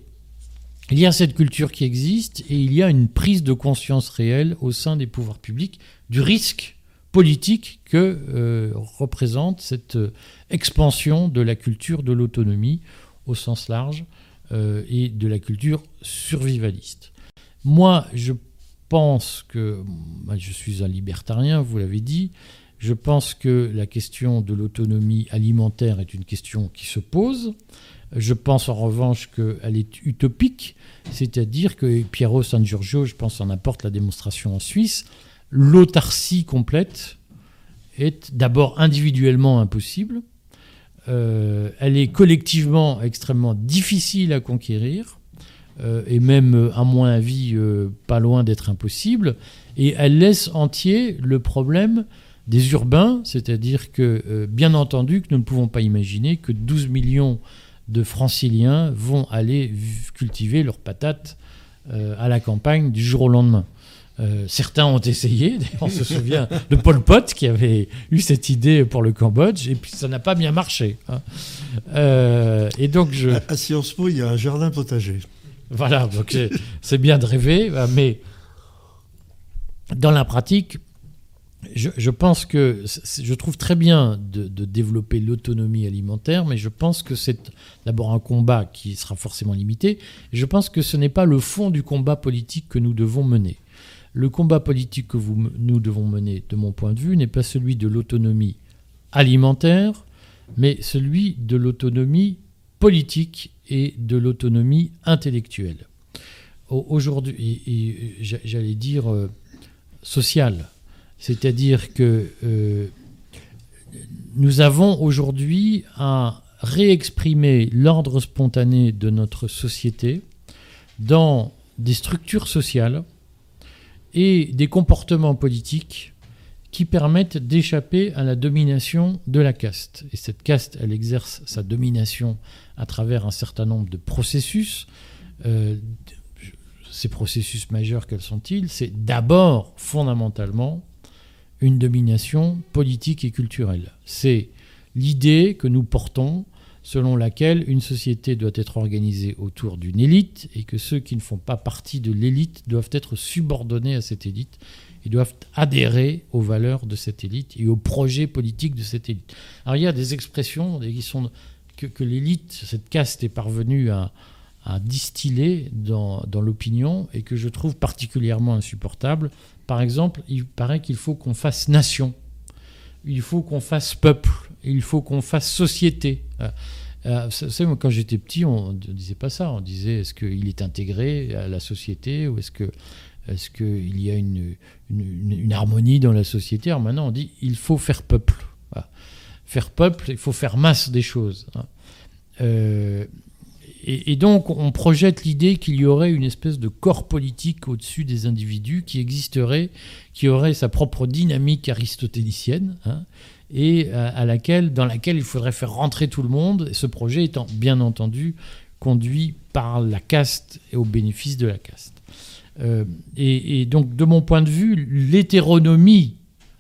il y a cette culture qui existe et il y a une prise de conscience réelle au sein des pouvoirs publics du risque politique que euh, représente cette euh, expansion de la culture de l'autonomie au sens large euh, et de la culture survivaliste. Moi, je pense que, je suis un libertarien, vous l'avez dit, je pense que la question de l'autonomie alimentaire est une question qui se pose. Je pense en revanche qu'elle est utopique, c'est-à-dire que Piero San Giorgio, je pense, en apporte la démonstration en Suisse. L'autarcie complète est d'abord individuellement impossible, euh, elle est collectivement extrêmement difficile à conquérir, euh, et même, à mon avis, euh, pas loin d'être impossible, et elle laisse entier le problème des urbains, c'est-à-dire que, bien entendu, que nous ne pouvons pas imaginer que 12 millions de franciliens vont aller cultiver leurs patates euh, à la campagne du jour au lendemain. Euh, certains ont essayé, on se souvient de Pol Pot qui avait eu cette idée pour le Cambodge, et puis ça n'a pas bien marché. Hein. Euh, et donc je... À Sciences Po, il y a un jardin potager. Voilà, donc c'est bien de rêver, mais dans la pratique, je, pense que je trouve très bien de, développer l'autonomie alimentaire, mais je pense que c'est d'abord un combat qui sera forcément limité. je pense que ce n'est pas le fond du combat politique que nous devons mener. Le combat politique que nous devons mener, de mon point de vue, n'est pas celui de l'autonomie alimentaire, mais celui de l'autonomie politique et de l'autonomie intellectuelle. Aujourd'hui, j'allais dire euh, sociale, c'est-à-dire que euh, nous avons aujourd'hui à réexprimer l'ordre spontané de notre société dans des structures sociales et des comportements politiques qui permettent d'échapper à la domination de la caste. Et cette caste, elle exerce sa domination à travers un certain nombre de processus. Euh, ces processus majeurs, quels sont-ils? C'est d'abord, fondamentalement, une domination politique et culturelle. C'est l'idée que nous portons selon laquelle une société doit être organisée autour d'une élite et que ceux qui ne font pas partie de l'élite doivent être subordonnés à cette élite et doivent adhérer aux valeurs de cette élite et aux projets politiques de cette élite. Alors il y a des expressions qui sont, que, l'élite, cette caste est parvenue à, distiller dans, dans l'opinion et que je trouve particulièrement insupportable. Par exemple, il paraît qu'il faut qu'on fasse nation, il faut qu'on fasse peuple, il faut qu'on fasse société. Euh, euh, savez, moi, quand j'étais petit, on ne disait pas ça. On disait est-ce qu'il est intégré à la société ou est-ce que est-ce qu'il y a une, une, harmonie dans la société? Alors maintenant, on dit il faut faire peuple. Faire peuple, il faut faire masse des choses. Hein. Euh, et, donc, on projette l'idée qu'il y aurait une espèce de corps politique au-dessus des individus qui existerait, qui aurait sa propre dynamique aristotélicienne, hein, et à, laquelle, dans laquelle il faudrait faire rentrer tout le monde, ce projet étant bien entendu conduit par la caste et au bénéfice de la caste. Euh, et, donc, de mon point de vue, l'hétéronomie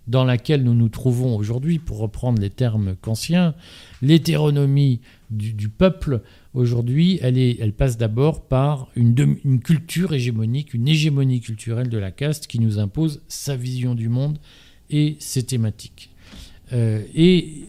dans laquelle nous nous trouvons aujourd'hui, pour reprendre les termes kantiens, l'hétéronomie du, peuple, aujourd'hui, elle, passe d'abord par une, une, culture hégémonique, une hégémonie culturelle de la caste qui nous impose sa vision du monde et ses thématiques. Euh, et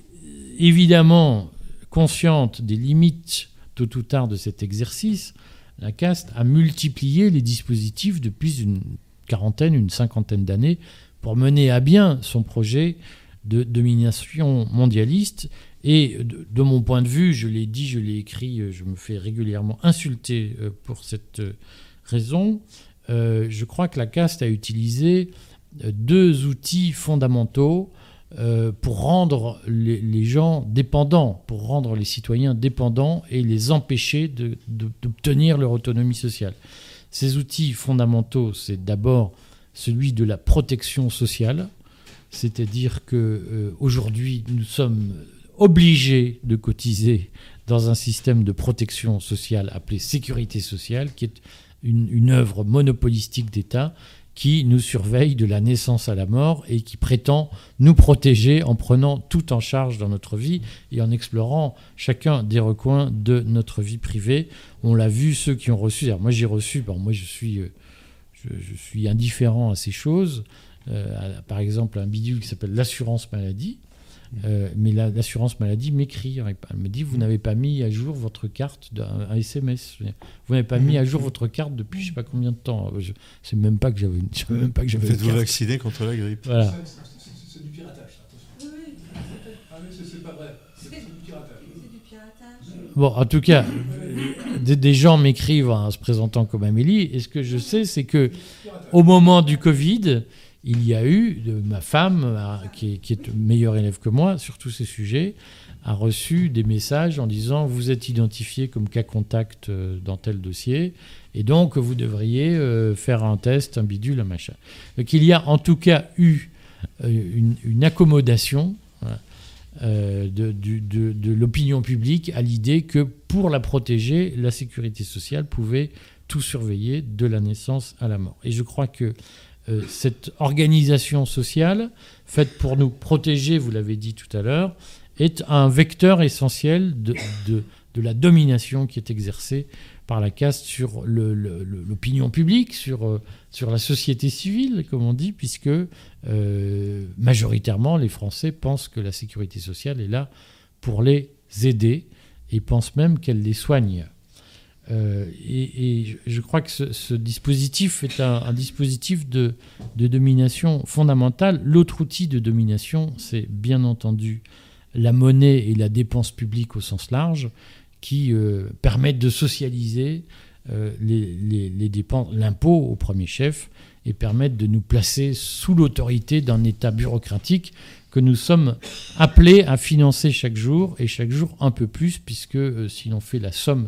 évidemment, consciente des limites tôt ou tard de cet exercice, la caste a multiplié les dispositifs depuis une quarantaine, une cinquantaine d'années pour mener à bien son projet de domination mondialiste. Et de, mon point de vue, je l'ai dit, je l'ai écrit, euh, je me fais régulièrement insulter euh, pour cette raison. je crois que la caste a utilisé deux outils fondamentaux euh, pour rendre les, gens dépendants, pour rendre les citoyens dépendants et les empêcher d'obtenir leur autonomie sociale. Ces outils fondamentaux, c'est d'abord celui de la protection sociale, c'est-à-dire que euh, aujourd'hui nous sommes obligés de cotiser dans un système de protection sociale appelé sécurité sociale, qui est une, œuvre monopolistique d'État qui nous surveille de la naissance à la mort et qui prétend nous protéger en prenant tout en charge dans notre vie et en explorant chacun des recoins de notre vie privée. On l'a vu, ceux qui ont reçu, moi j'ai reçu, bon, moi je suis, euh, je, suis indifférent à ces choses, euh, par exemple un bidule qui s'appelle l'assurance maladie, euh, mais l'assurance maladie m'écrit. Elle me dit Vous n'avez pas mis à jour votre carte, un, SMS. Vous n'avez pas mis à jour votre carte depuis je ne sais pas combien de temps. Je ne sais même pas que j'avais même pas que j'avais. Faites-vous vacciner contre la grippe. Voilà. C'est du piratage. Oui, ah, c'est pas vrai. C'est du piratage. Bon, en tout cas, des, des gens m'écrivent en se présentant comme Amélie. Et ce que je sais, c'est que au moment du Covid, il y a eu, ma femme, euh, qui est, meilleure élève que moi sur tous ces sujets, a reçu des messages en disant vous êtes identifié comme cas contact euh, dans tel dossier et donc vous devriez euh, faire un test, un bidule, un machin. Donc il y a en tout cas eu une, accommodation hein, de, de l'opinion publique à l'idée que pour la protéger, la sécurité sociale pouvait tout surveiller de la naissance à la mort. Et je crois que euh, cette organisation sociale, faite pour nous protéger, vous l'avez dit tout à l'heure, est un vecteur essentiel de, la domination qui est exercée par la caste sur l'opinion publique, sur, euh, sur la société civile, comme on dit, puisque euh, majoritairement les Français pensent que la sécurité sociale est là pour les aider et pensent même qu'elle les soigne. Euh, et, je crois que ce, dispositif est un, dispositif de, domination fondamentale. L'autre outil de domination, c'est bien entendu la monnaie et la dépense publique au sens large, qui euh, permettent de socialiser euh, les, dépenses, l'impôt au premier chef, et permettent de nous placer sous l'autorité d'un État bureaucratique que nous sommes appelés à financer chaque jour, et chaque jour un peu plus, puisque si l'on fait la somme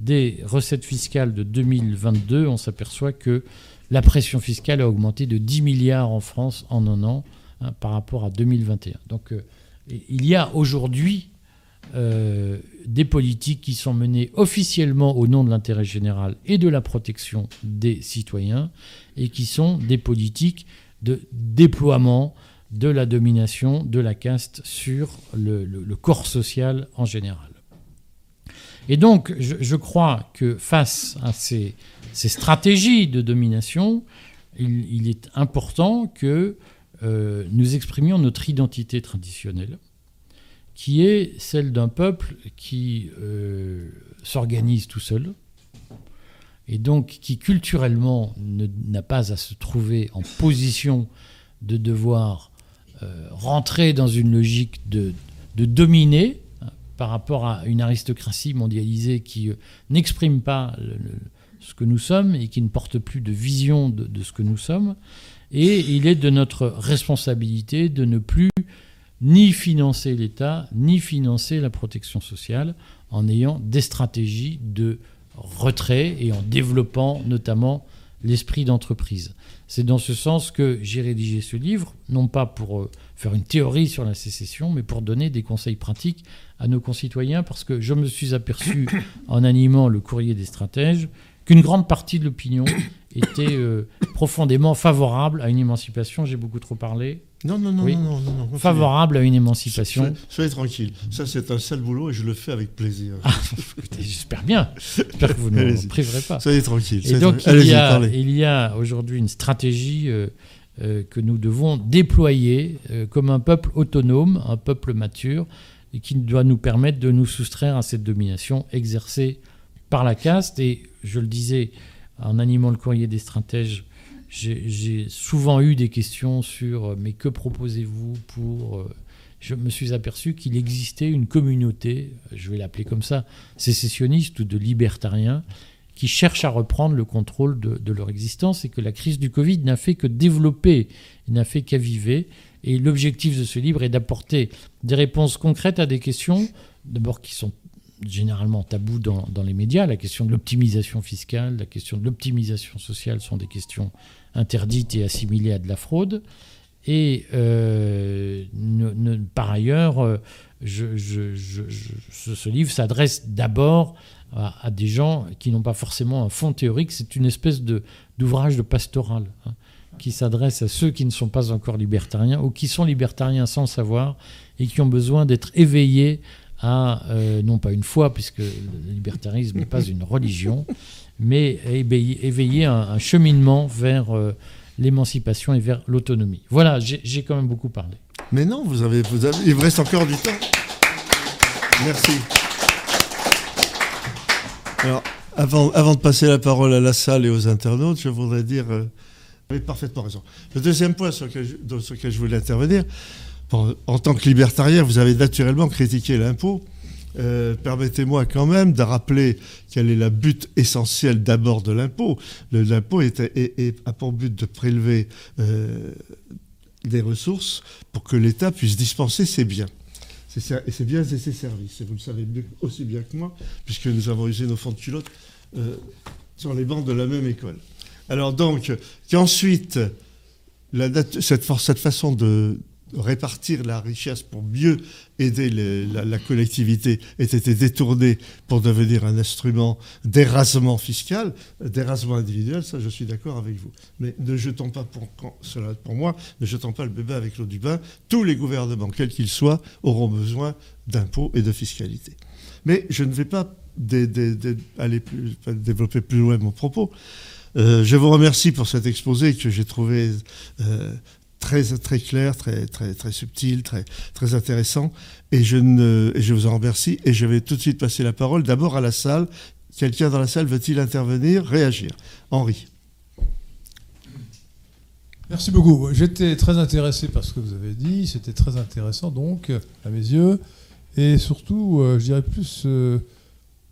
des recettes fiscales de 2022, on s'aperçoit que la pression fiscale a augmenté de 10 milliards en France en un an hein, par rapport à 2021. Donc il y a aujourd'hui euh, des politiques qui sont menées officiellement au nom de l'intérêt général et de la protection des citoyens, et qui sont des politiques de déploiement de la domination de la caste sur le, corps social en général. Et donc, je, crois que face à ces, stratégies de domination, il, est important que euh, nous exprimions notre identité traditionnelle qui est celle d'un peuple qui euh, s'organise tout seul, et donc qui culturellement n'a pas à se trouver en position de devoir euh, rentrer dans une logique de, dominer par rapport à une aristocratie mondialisée qui euh, n'exprime pas ce que nous sommes et qui ne porte plus de vision de ce que nous sommes. Et il est de notre responsabilité de ne plus ni financer l'État, ni financer la protection sociale, en ayant des stratégies de retrait et en développant notamment l'esprit d'entreprise. C'est dans ce sens que j'ai rédigé ce livre, non pas pour euh, faire une théorie sur la sécession, mais pour donner des conseils pratiques à nos concitoyens, parce que je me suis aperçu, en animant le courrier des stratèges, qu'une grande partie de l'opinion était euh, profondément favorable à une émancipation. J'ai beaucoup trop parlé. Non, non, non, non, non, Favorable à une émancipation. Soyez, tranquille. Ça, c'est un sale boulot et je le fais avec plaisir. Ah, j'espère bien. J'espère que vous ne me priverez pas. Soyez tranquille. Et donc, il y, a, il y a aujourd'hui une stratégie euh, que nous devons déployer euh, comme un peuple autonome, un peuple mature, et qui doit nous permettre de nous soustraire à cette domination exercée par la caste. Et je le disais en animant le courrier des stratèges j'ai souvent eu des questions sur euh, mais que proposez-vous pour. Euh, je me suis aperçu qu'il existait une communauté, je vais l'appeler comme ça, sécessionniste ou de libertariens, qui cherchent à reprendre le contrôle de, leur existence et que la crise du Covid n'a fait que développer, n'a fait qu'aviver. Et l'objectif de ce livre est d'apporter des réponses concrètes à des questions, d'abord qui sont généralement tabous dans, les médias. La question de l'optimisation fiscale, la question de l'optimisation sociale sont des questions interdites et assimilées à de la fraude. Et euh, par ailleurs, euh, ce, livre s'adresse d'abord à, des gens qui n'ont pas forcément un fond théorique. C'est une espèce d'ouvrage de, pastoral hein, qui s'adresse à ceux qui ne sont pas encore libertariens ou qui sont libertariens sans savoir et qui ont besoin d'être éveillés à, euh, non pas une foi, puisque le libertarisme n'est pas une religion, mais éveiller, un, cheminement vers euh, l'émancipation et vers l'autonomie. Voilà, j'ai quand même beaucoup parlé. Mais non, vous avez, vous avez, il vous reste encore du temps. Merci. Alors, avant, avant de passer la parole à la salle et aux internautes, je voudrais dire, euh, vous avez parfaitement raison. Le deuxième point sur lequel je voulais intervenir, en tant que libertarien, vous avez naturellement critiqué l'impôt. Euh, permettez-moi quand même de rappeler quel est le but essentiel d'abord de l'impôt. L'impôt a pour but de prélever euh, des ressources pour que l'État puisse dispenser ses biens. Et ses biens et ses services. Et vous le savez aussi bien que moi, puisque nous avons usé nos fonds de culotte euh, sur les bancs de la même école. Alors donc, qu'ensuite, cette, cette façon de, répartir la richesse pour mieux aider la, collectivité ait été détournée pour devenir un instrument d'érasement fiscal, d'érasement individuel, ça je suis d'accord avec vous. Mais ne jetons pas pour, cela moi, ne jetons pas le bébé avec l'eau du bain. Tous les gouvernements, quels qu'ils soient, auront besoin d'impôts et de fiscalité. Mais je ne vais pas aller développer plus loin mon propos. Euh, je vous remercie pour cet exposé que j'ai trouvé euh, très, très clair, très, très, très subtil, très, très intéressant. Et je, je vous en remercie. Et je vais tout de suite passer la parole d'abord à la salle. Quelqu'un dans la salle veut-il intervenir, réagir? Henri. Merci beaucoup. J'étais très intéressé par ce que vous avez dit. C'était très intéressant, donc, à mes yeux. Et surtout, euh, je dirais plus, euh,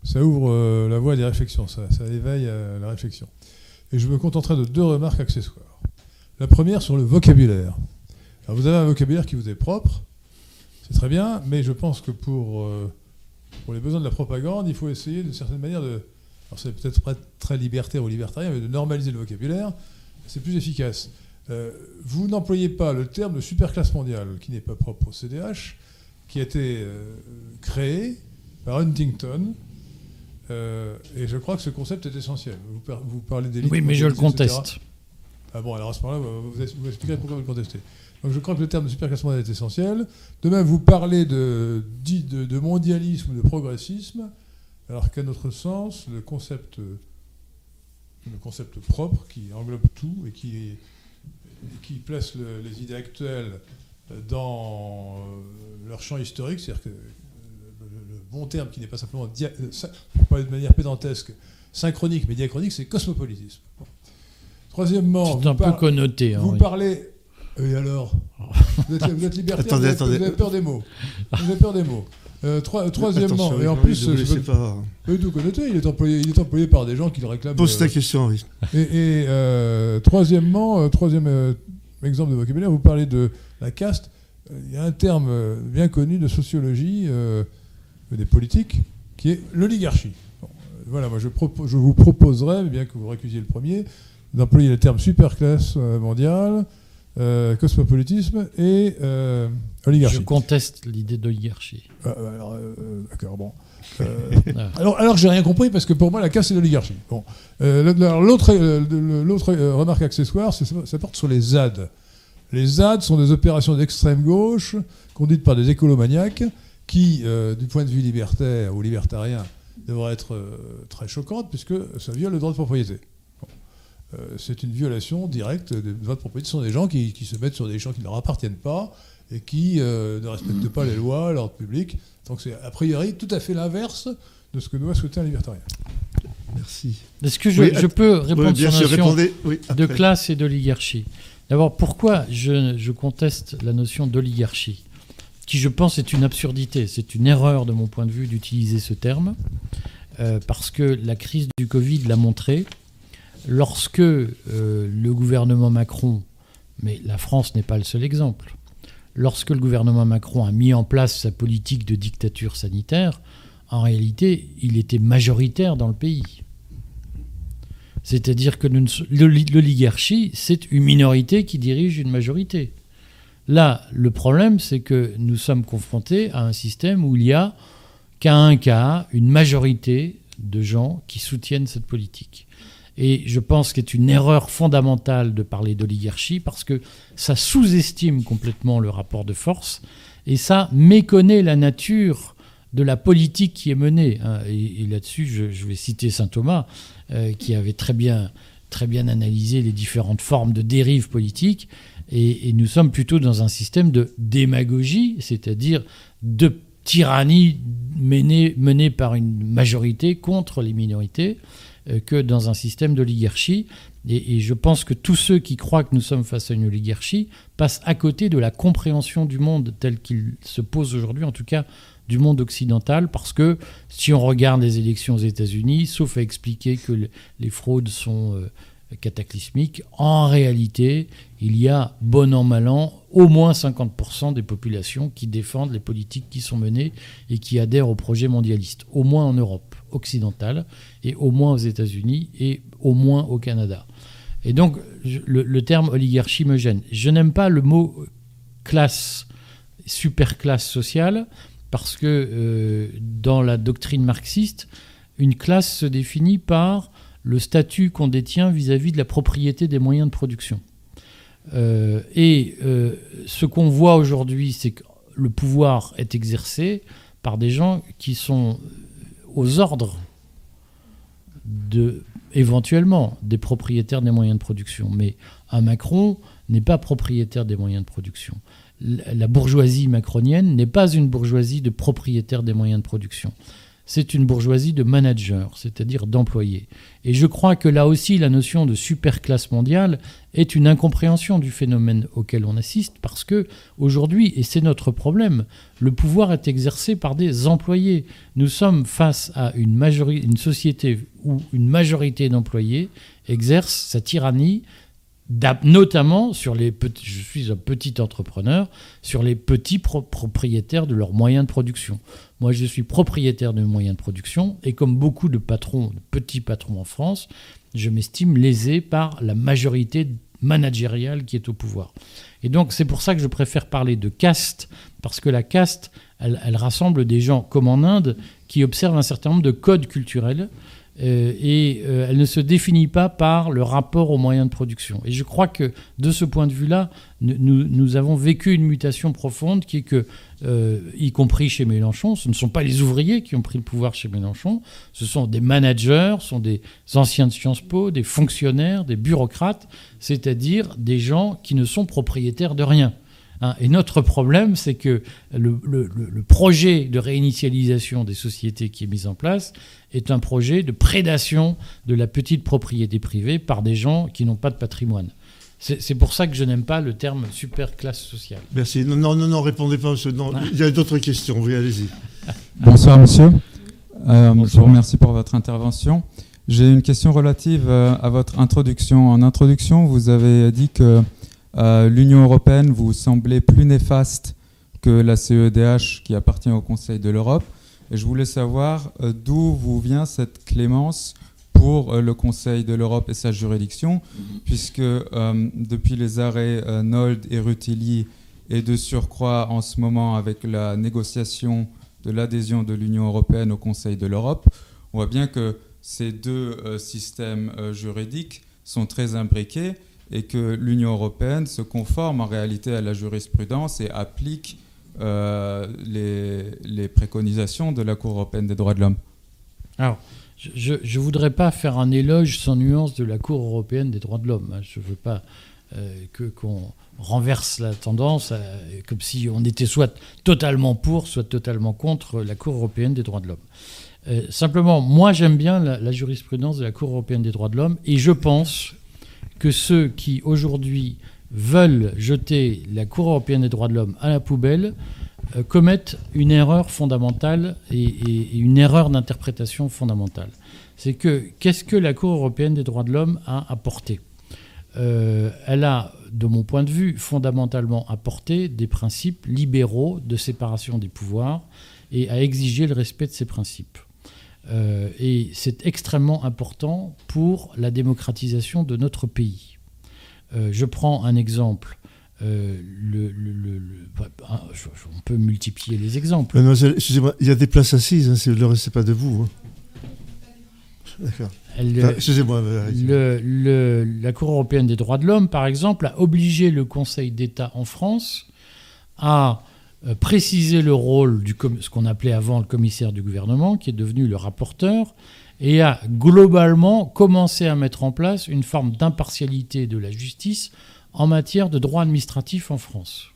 ça ouvre euh, la voie des réflexions, ça éveille la réflexion. Et je me contenterai de deux remarques accessoires. La première sur le vocabulaire. Alors, vous avez un vocabulaire qui vous est propre, c'est très bien, mais je pense que pour, pour les besoins de la propagande, il faut essayer d'une certaine manière de. Alors, c'est peut-être pas très libertaire ou libertarien, mais de normaliser le vocabulaire. C'est plus efficace. Euh, vous n'employez pas le terme de superclasse mondiale, qui n'est pas propre au CDH, qui a été euh, créé par Huntington. Euh, et je crois que ce concept est essentiel. Vous, parlez des Oui, mais je le conteste. Ah bon, alors à ce moment-là, vous, vous expliquerez pourquoi vous le contestez. Donc je crois que le terme de superclasse mondiale est essentiel. De même, vous parlez de, de, mondialisme ou de progressisme, alors qu'à notre sens, le concept, le concept propre qui englobe tout et qui qui place les idées actuelles dans euh, leur champ historique, c'est-à-dire que euh, le, bon terme qui n'est pas simplement, euh, pour parler de manière pédantesque, synchronique, mais diachronique, c'est cosmopolitisme. Troisièmement, c'est un peu connoté. Hein, vous parlez. Et alors vous êtes, vous libertaire, attendez, vous, avez, peur des mots. Vous avez peur des mots. troisièmement, et en plus, je pas... tout connoté, il est, employé, il est employé par des gens qui le réclament. Pose ta question, oui. Et, troisièmement, troisième exemple de vocabulaire, vous parlez de la caste. Il y a un terme bien connu de sociologie euh, des politiques qui est l'oligarchie. voilà, moi je, je, vous proposerais, bien que vous récusiez le premier, d'employer le terme superclasse euh, mondiale, euh, cosmopolitisme et oligarchie. Je conteste l'idée d'oligarchie. Ah, d'accord, bon. alors, alors j'ai rien compris parce que pour moi la caste c'est l'oligarchie. Bon, l'autre l'autre remarque accessoire, ça porte sur les ZAD. Les ZAD sont des opérations d'extrême gauche conduites par des écolomaniaques qui, euh, du point de vue libertaire ou libertarien, devraient être euh, très choquantes puisque ça viole le droit de propriété. Euh, c'est une violation directe des droits de propriété. Ce sont des gens qui, se mettent sur des champs qui ne leur appartiennent pas et qui ne respectent pas les lois, l'ordre public. Donc c'est a priori tout à fait l'inverse de ce que doit souhaiter un libertarien. Merci. Est-ce que je, peux répondre sur la notion de classe et d'oligarchie? D'abord, pourquoi je, conteste la notion d'oligarchie? Qui je pense est une absurdité, c'est une erreur de mon point de vue d'utiliser ce terme, euh, parce que la crise du Covid l'a montré, lorsque euh, le gouvernement Macron, mais la France n'est pas le seul exemple, lorsque le gouvernement Macron a mis en place sa politique de dictature sanitaire, en réalité, il était majoritaire dans le pays. C'est-à-dire que l'oligarchie, c'est une minorité qui dirige une majorité. Là, le problème, c'est que nous sommes confrontés à un système où il y a qu'à un cas une majorité de gens qui soutiennent cette politique. Et je pense qu'il est une erreur fondamentale de parler d'oligarchie parce que ça sous-estime complètement le rapport de force et ça méconnaît la nature de la politique qui est menée. Hein. Et, là-dessus, je, vais citer saint Thomas, euh, qui avait très bien, très bien analysé les différentes formes de dérive politique. Et, nous sommes plutôt dans un système de démagogie, c'est-à-dire de tyrannie menée, menée, par une majorité contre les minorités, que dans un système d'oligarchie. Et, et, je pense que tous ceux qui croient que nous sommes face à une oligarchie passent à côté de la compréhension du monde tel qu'il se pose aujourd'hui, en tout cas du monde occidental, parce que si on regarde les élections aux États-Unis, sauf à expliquer que les fraudes sont euh, cataclysmiques, en réalité, il y a, bon an, mal an, au moins 50% des populations qui défendent les politiques qui sont menées et qui adhèrent au projet mondialiste, au moins en Europe occidentale, et au moins aux États-Unis, et au moins au Canada. Et donc, le, terme oligarchie me gêne. Je n'aime pas le mot classe, super classe sociale, parce que euh, dans la doctrine marxiste, une classe se définit par le statut qu'on détient vis-à-vis de la propriété des moyens de production. Euh, et euh, ce qu'on voit aujourd'hui, c'est que le pouvoir est exercé par des gens qui sont aux ordres de, éventuellement, des propriétaires des moyens de production. Mais un Macron n'est pas propriétaire des moyens de production la bourgeoisie macronienne n'est pas une bourgeoisie de propriétaires des moyens de production. C'est une bourgeoisie de managers, c'est-à-dire d'employés. Et je crois que là aussi, la notion de superclasse mondiale est une incompréhension du phénomène auquel on assiste, parce que aujourd'hui, et c'est notre problème, le pouvoir est exercé par des employés. Nous sommes face à une, une société où une majorité d'employés exerce sa tyrannie notamment sur les petits, je suis un petit entrepreneur, sur les petits propriétaires de leurs moyens de production. Moi, je suis propriétaire de moyens de production et comme beaucoup de patrons, de petits patrons en France, je m'estime lésé par la majorité managériale qui est au pouvoir. Et donc, c'est pour ça que je préfère parler de caste, parce que la caste, elle, elle rassemble des gens comme en Inde qui observent un certain nombre de codes culturels euh, et euh, elle ne se définit pas par le rapport aux moyens de production. Et je crois que de ce point de vue-là, nous, avons vécu une mutation profonde qui est que, euh, y compris chez Mélenchon, ce ne sont pas les ouvriers qui ont pris le pouvoir chez Mélenchon, ce sont des managers, ce sont des anciens de Sciences Po, des fonctionnaires, des bureaucrates, c'est-à-dire des gens qui ne sont propriétaires de rien. Hein, et notre problème, c'est que le, projet de réinitialisation des sociétés qui est mis en place est un projet de prédation de la petite propriété privée par des gens qui n'ont pas de patrimoine. C'est pour ça que je n'aime pas le terme super classe sociale. Merci. Non, non, non, répondez pas. Non, ah. Il y a d'autres questions. Oui, allez-y. Bonsoir, monsieur. Euh, je vous remercie pour votre intervention. J'ai une question relative euh, à votre introduction. En introduction, vous avez dit que euh, l'Union européenne vous semblait plus néfaste que la CEDH qui appartient au Conseil de l'Europe. Et je voulais savoir euh, d'où vous vient cette clémence pour euh, le Conseil de l'Europe et sa juridiction, puisque depuis les arrêts Nold et Rutilli, et de surcroît en ce moment avec la négociation de l'adhésion de l'Union européenne au Conseil de l'Europe, on voit bien que ces deux systèmes juridiques sont très imbriqués et que l'Union européenne se conforme en réalité à la jurisprudence et applique euh, les, préconisations de la Cour européenne des droits de l'homme. Alors, je ne voudrais pas faire un éloge sans nuance de la Cour européenne des droits de l'homme. Hein. Je ne veux pas euh, que qu'on renverse la tendance, euh, comme si on était soit totalement pour, soit totalement contre la Cour européenne des droits de l'homme. simplement, moi j'aime bien la, jurisprudence de la Cour européenne des droits de l'homme et je pense que ceux qui aujourd'hui veulent jeter la Cour européenne des droits de l'homme à la poubelle euh, commettent une erreur fondamentale et, une erreur d'interprétation fondamentale. C'est que qu'est-ce que la Cour européenne des droits de l'homme a apporté? Euh, Elle a, de mon point de vue, fondamentalement apporté des principes libéraux de séparation des pouvoirs et a exigé le respect de ces principes. Euh, et c'est extrêmement important pour la démocratisation de notre pays. Euh, je prends un exemple. Euh, le, on peut multiplier les exemples. excusez-moi, il y a des places assises, hein, le reste, pas debout. Hein. D'accord. Excusez-moi. la Cour européenne des droits de l'homme, par exemple, a obligé le Conseil d'État en France à préciser le rôle de ce qu'on appelait avant le commissaire du gouvernement, qui est devenu le rapporteur, et a globalement commencé à mettre en place une forme d'impartialité de la justice en matière de droit administratif en France.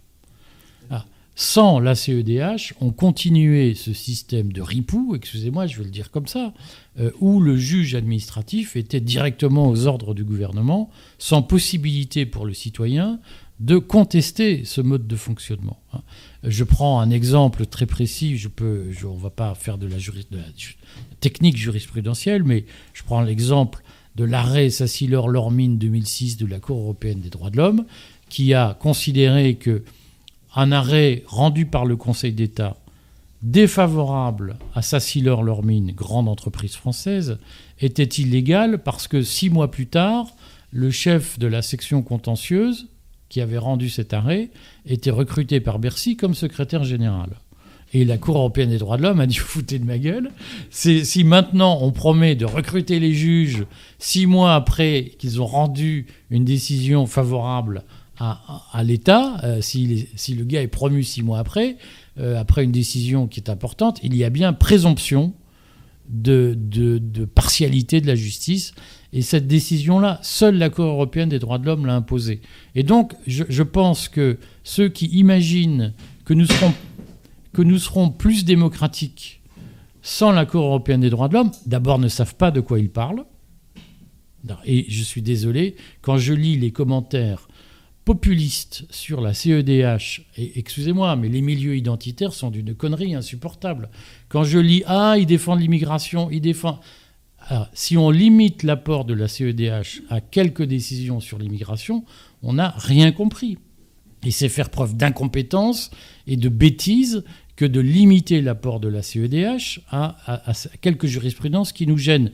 Ah, sans la CEDH, on continuait ce système de ripou, excusez-moi, je vais le dire comme ça, euh, où le juge administratif était directement aux ordres du gouvernement, sans possibilité pour le citoyen de contester ce mode de fonctionnement. Hein. Je prends un exemple très précis, je peux, on ne va pas faire de la, technique jurisprudentielle, mais je prends l'exemple de l'arrêt Sassilor-Lormine 2006 de la Cour européenne des droits de l'homme, qui a considéré que un arrêt rendu par le Conseil d'État défavorable à Sassilor-Lormine, grande entreprise française, était illégal parce que six mois plus tard, le chef de la section contentieuse qui avait rendu cet arrêt, était recruté par Bercy comme secrétaire général. Et la Cour européenne des droits de l'homme a dit foutez de ma gueule. Si maintenant on promet de recruter les juges six mois après qu'ils ont rendu une décision favorable à, l'État, euh, si, le gars est promu six mois après, euh, après une décision qui est importante, il y a bien présomption de partialité de la justice. Et cette décision-là, seule la Cour européenne des droits de l'homme l'a imposée. Et donc, je, pense que ceux qui imaginent que nous serons, que nous serons plus démocratiques sans la Cour européenne des droits de l'homme, d'abord ne savent pas de quoi ils parlent. Et je suis désolé, quand je lis les commentaires populistes sur la CEDH, et excusez-moi, mais les milieux identitaires sont d'une connerie insupportable. Quand je lis Ah, ils défendent l'immigration, ils défendent. Si on limite l'apport de la CEDH à quelques décisions sur l'immigration, on n'a rien compris. Et c'est faire preuve d'incompétence et de bêtise que de limiter l'apport de la CEDH à, quelques jurisprudences qui nous gênent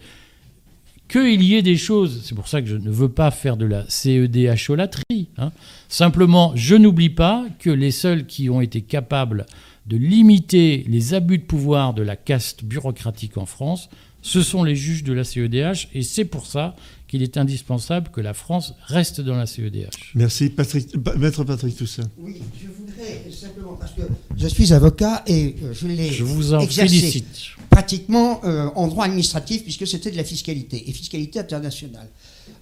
qu'il y ait des choses, c'est pour ça que je ne veux pas faire de la CEDH-olatrie, hein. simplement je n'oublie pas que les seuls qui ont été capables de limiter les abus de pouvoir de la caste bureaucratique en France, ce sont les juges de la CEDH, et c'est pour ça qu'il est indispensable que la France reste dans la CEDH. Merci. Patrick, Maître Patrick Toussaint. Oui, je voudrais simplement, parce que je suis avocat et euh, je l'ai Je vous en félicite. pratiquement euh, en droit administratif, puisque c'était de la fiscalité, et fiscalité internationale.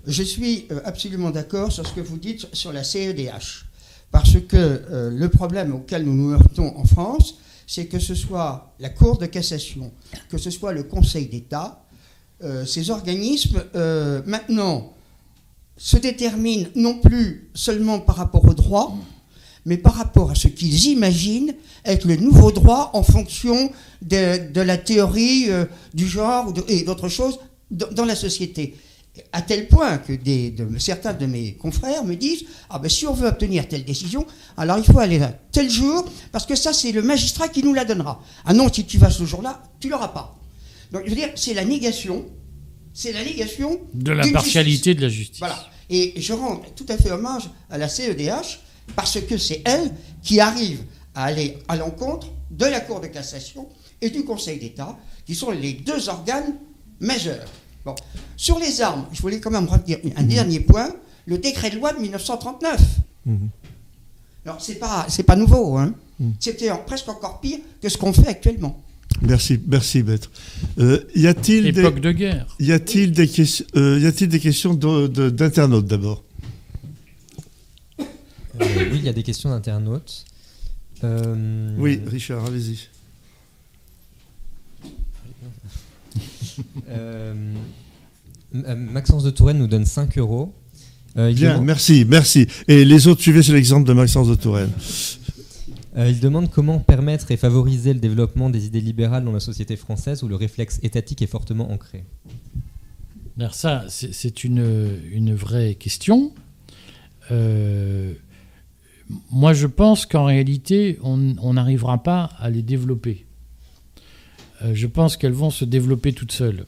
Je suis euh, absolument d'accord sur ce que vous dites sur la CEDH, parce que le problème auquel nous nous heurtons en France, c'est que ce soit la Cour de cassation, que ce soit le Conseil d'État, euh, ces organismes, euh, maintenant, se déterminent non plus seulement par rapport au droit, mais par rapport à ce qu'ils imaginent être le nouveau droit en fonction de, la théorie euh, du genre et d'autres choses dans, la société. À tel point que certains de mes confrères me disent Ah ben si on veut obtenir telle décision, alors il faut aller là tel jour, parce que ça c'est le magistrat qui nous la donnera. Ah non, si tu vas ce jour-là, tu l'auras pas. Donc, je veux dire, c'est la négation, c'est la négation de la partialité de la justice. Voilà. Et je rends tout à fait hommage à la CEDH parce que c'est elle qui arrive à aller à l'encontre de la Cour de cassation et du Conseil d'État, qui sont les deux organes majeurs. Bon. Sur les armes, je voulais quand même retenir un mmh. dernier point, le décret de loi de 1939. Mmh. Alors, c'est pas, c'est pas nouveau, hein. Mmh. C'était presque encore pire que ce qu'on fait actuellement. Merci, merci, maître. Euh, y a-t-il Époque de guerre. Y a-t-il des, euh, y a-t-il des questions d'internautes d'abord? Euh, Oui, il y a des questions d'internautes. Oui, Richard, allez-y. Maxence de Touraine nous donne 5 euros. Bien, merci, merci. Et les autres, suivez sur l'exemple de Maxence de Touraine. Euh, il demande comment permettre et favoriser le développement des idées libérales dans la société française où le réflexe étatique est fortement ancré. Alors ça, c'est une, une, vraie question. Euh, moi, je pense qu'en réalité, on n'arrivera pas à les développer. Euh, je pense qu'elles vont se développer toutes seules.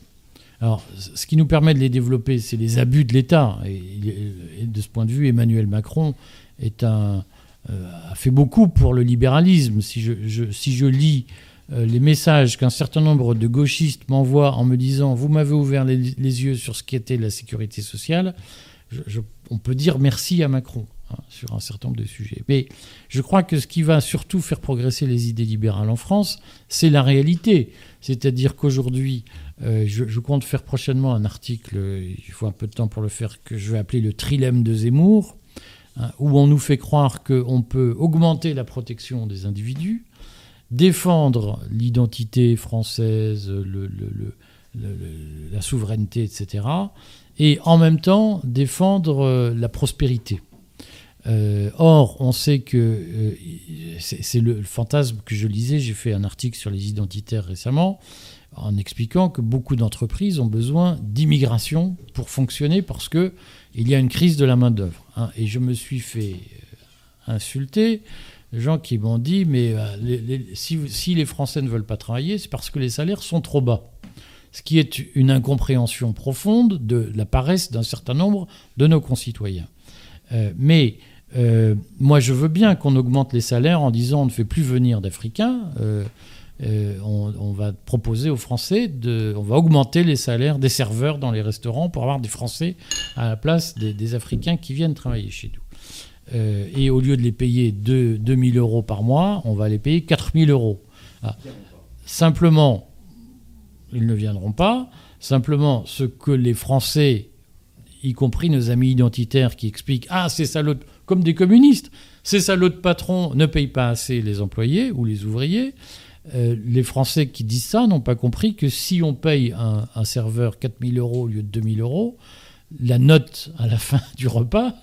Alors, ce qui nous permet de les développer, c'est les abus de l'État. et, de ce point de vue, Emmanuel Macron euh, a fait beaucoup pour le libéralisme. Si je, si je lis euh, les messages qu'un certain nombre de gauchistes m'envoient en me disant Vous m'avez ouvert les, yeux sur ce qu'était la sécurité sociale, on peut dire merci à Macron hein, sur un certain nombre de sujets. Mais je crois que ce qui va surtout faire progresser les idées libérales en France, c'est la réalité. C'est-à-dire qu'aujourd'hui, euh, je, compte faire prochainement un article, il faut un peu de temps pour le faire, que je vais appeler le trilemme de Zemmour Hein, où on nous fait croire qu'on peut augmenter la protection des individus, défendre l'identité française, la souveraineté, etc., et en même temps défendre euh, la prospérité. Euh, or, on sait que euh, c'est le fantasme que je lisais, j'ai fait un article sur les identitaires récemment, en expliquant que beaucoup d'entreprises ont besoin d'immigration pour fonctionner parce que il y a une crise de la main-d'œuvre. Hein. et je me suis fait euh, insulter. Gens qui m'ont dit Mais si, les Français ne veulent pas travailler, c'est parce que les salaires sont trop bas. Ce qui est une incompréhension profonde de la paresse d'un certain nombre de nos concitoyens. Mais moi, je veux bien qu'on augmente les salaires en disant on ne fait plus venir d'Africains. Euh, on, va proposer aux Français, de, on va augmenter les salaires des serveurs dans les restaurants pour avoir des Français à la place des, Africains qui viennent travailler chez nous. Euh, et au lieu de les payer 2, 000 euros par mois, on va les payer 4 000 euros. Ah. Simplement, ils ne viendront pas. Simplement, ce que les Français, y compris nos amis identitaires qui expliquent Ah, c'est ça l'autre, comme des communistes, c'est ça l'autre patron ne paye pas assez les employés ou les ouvriers. Euh, les Français qui disent ça n'ont pas compris que si on paye un, un serveur 4000 euros au lieu de 2000 euros, la note à la fin du repas,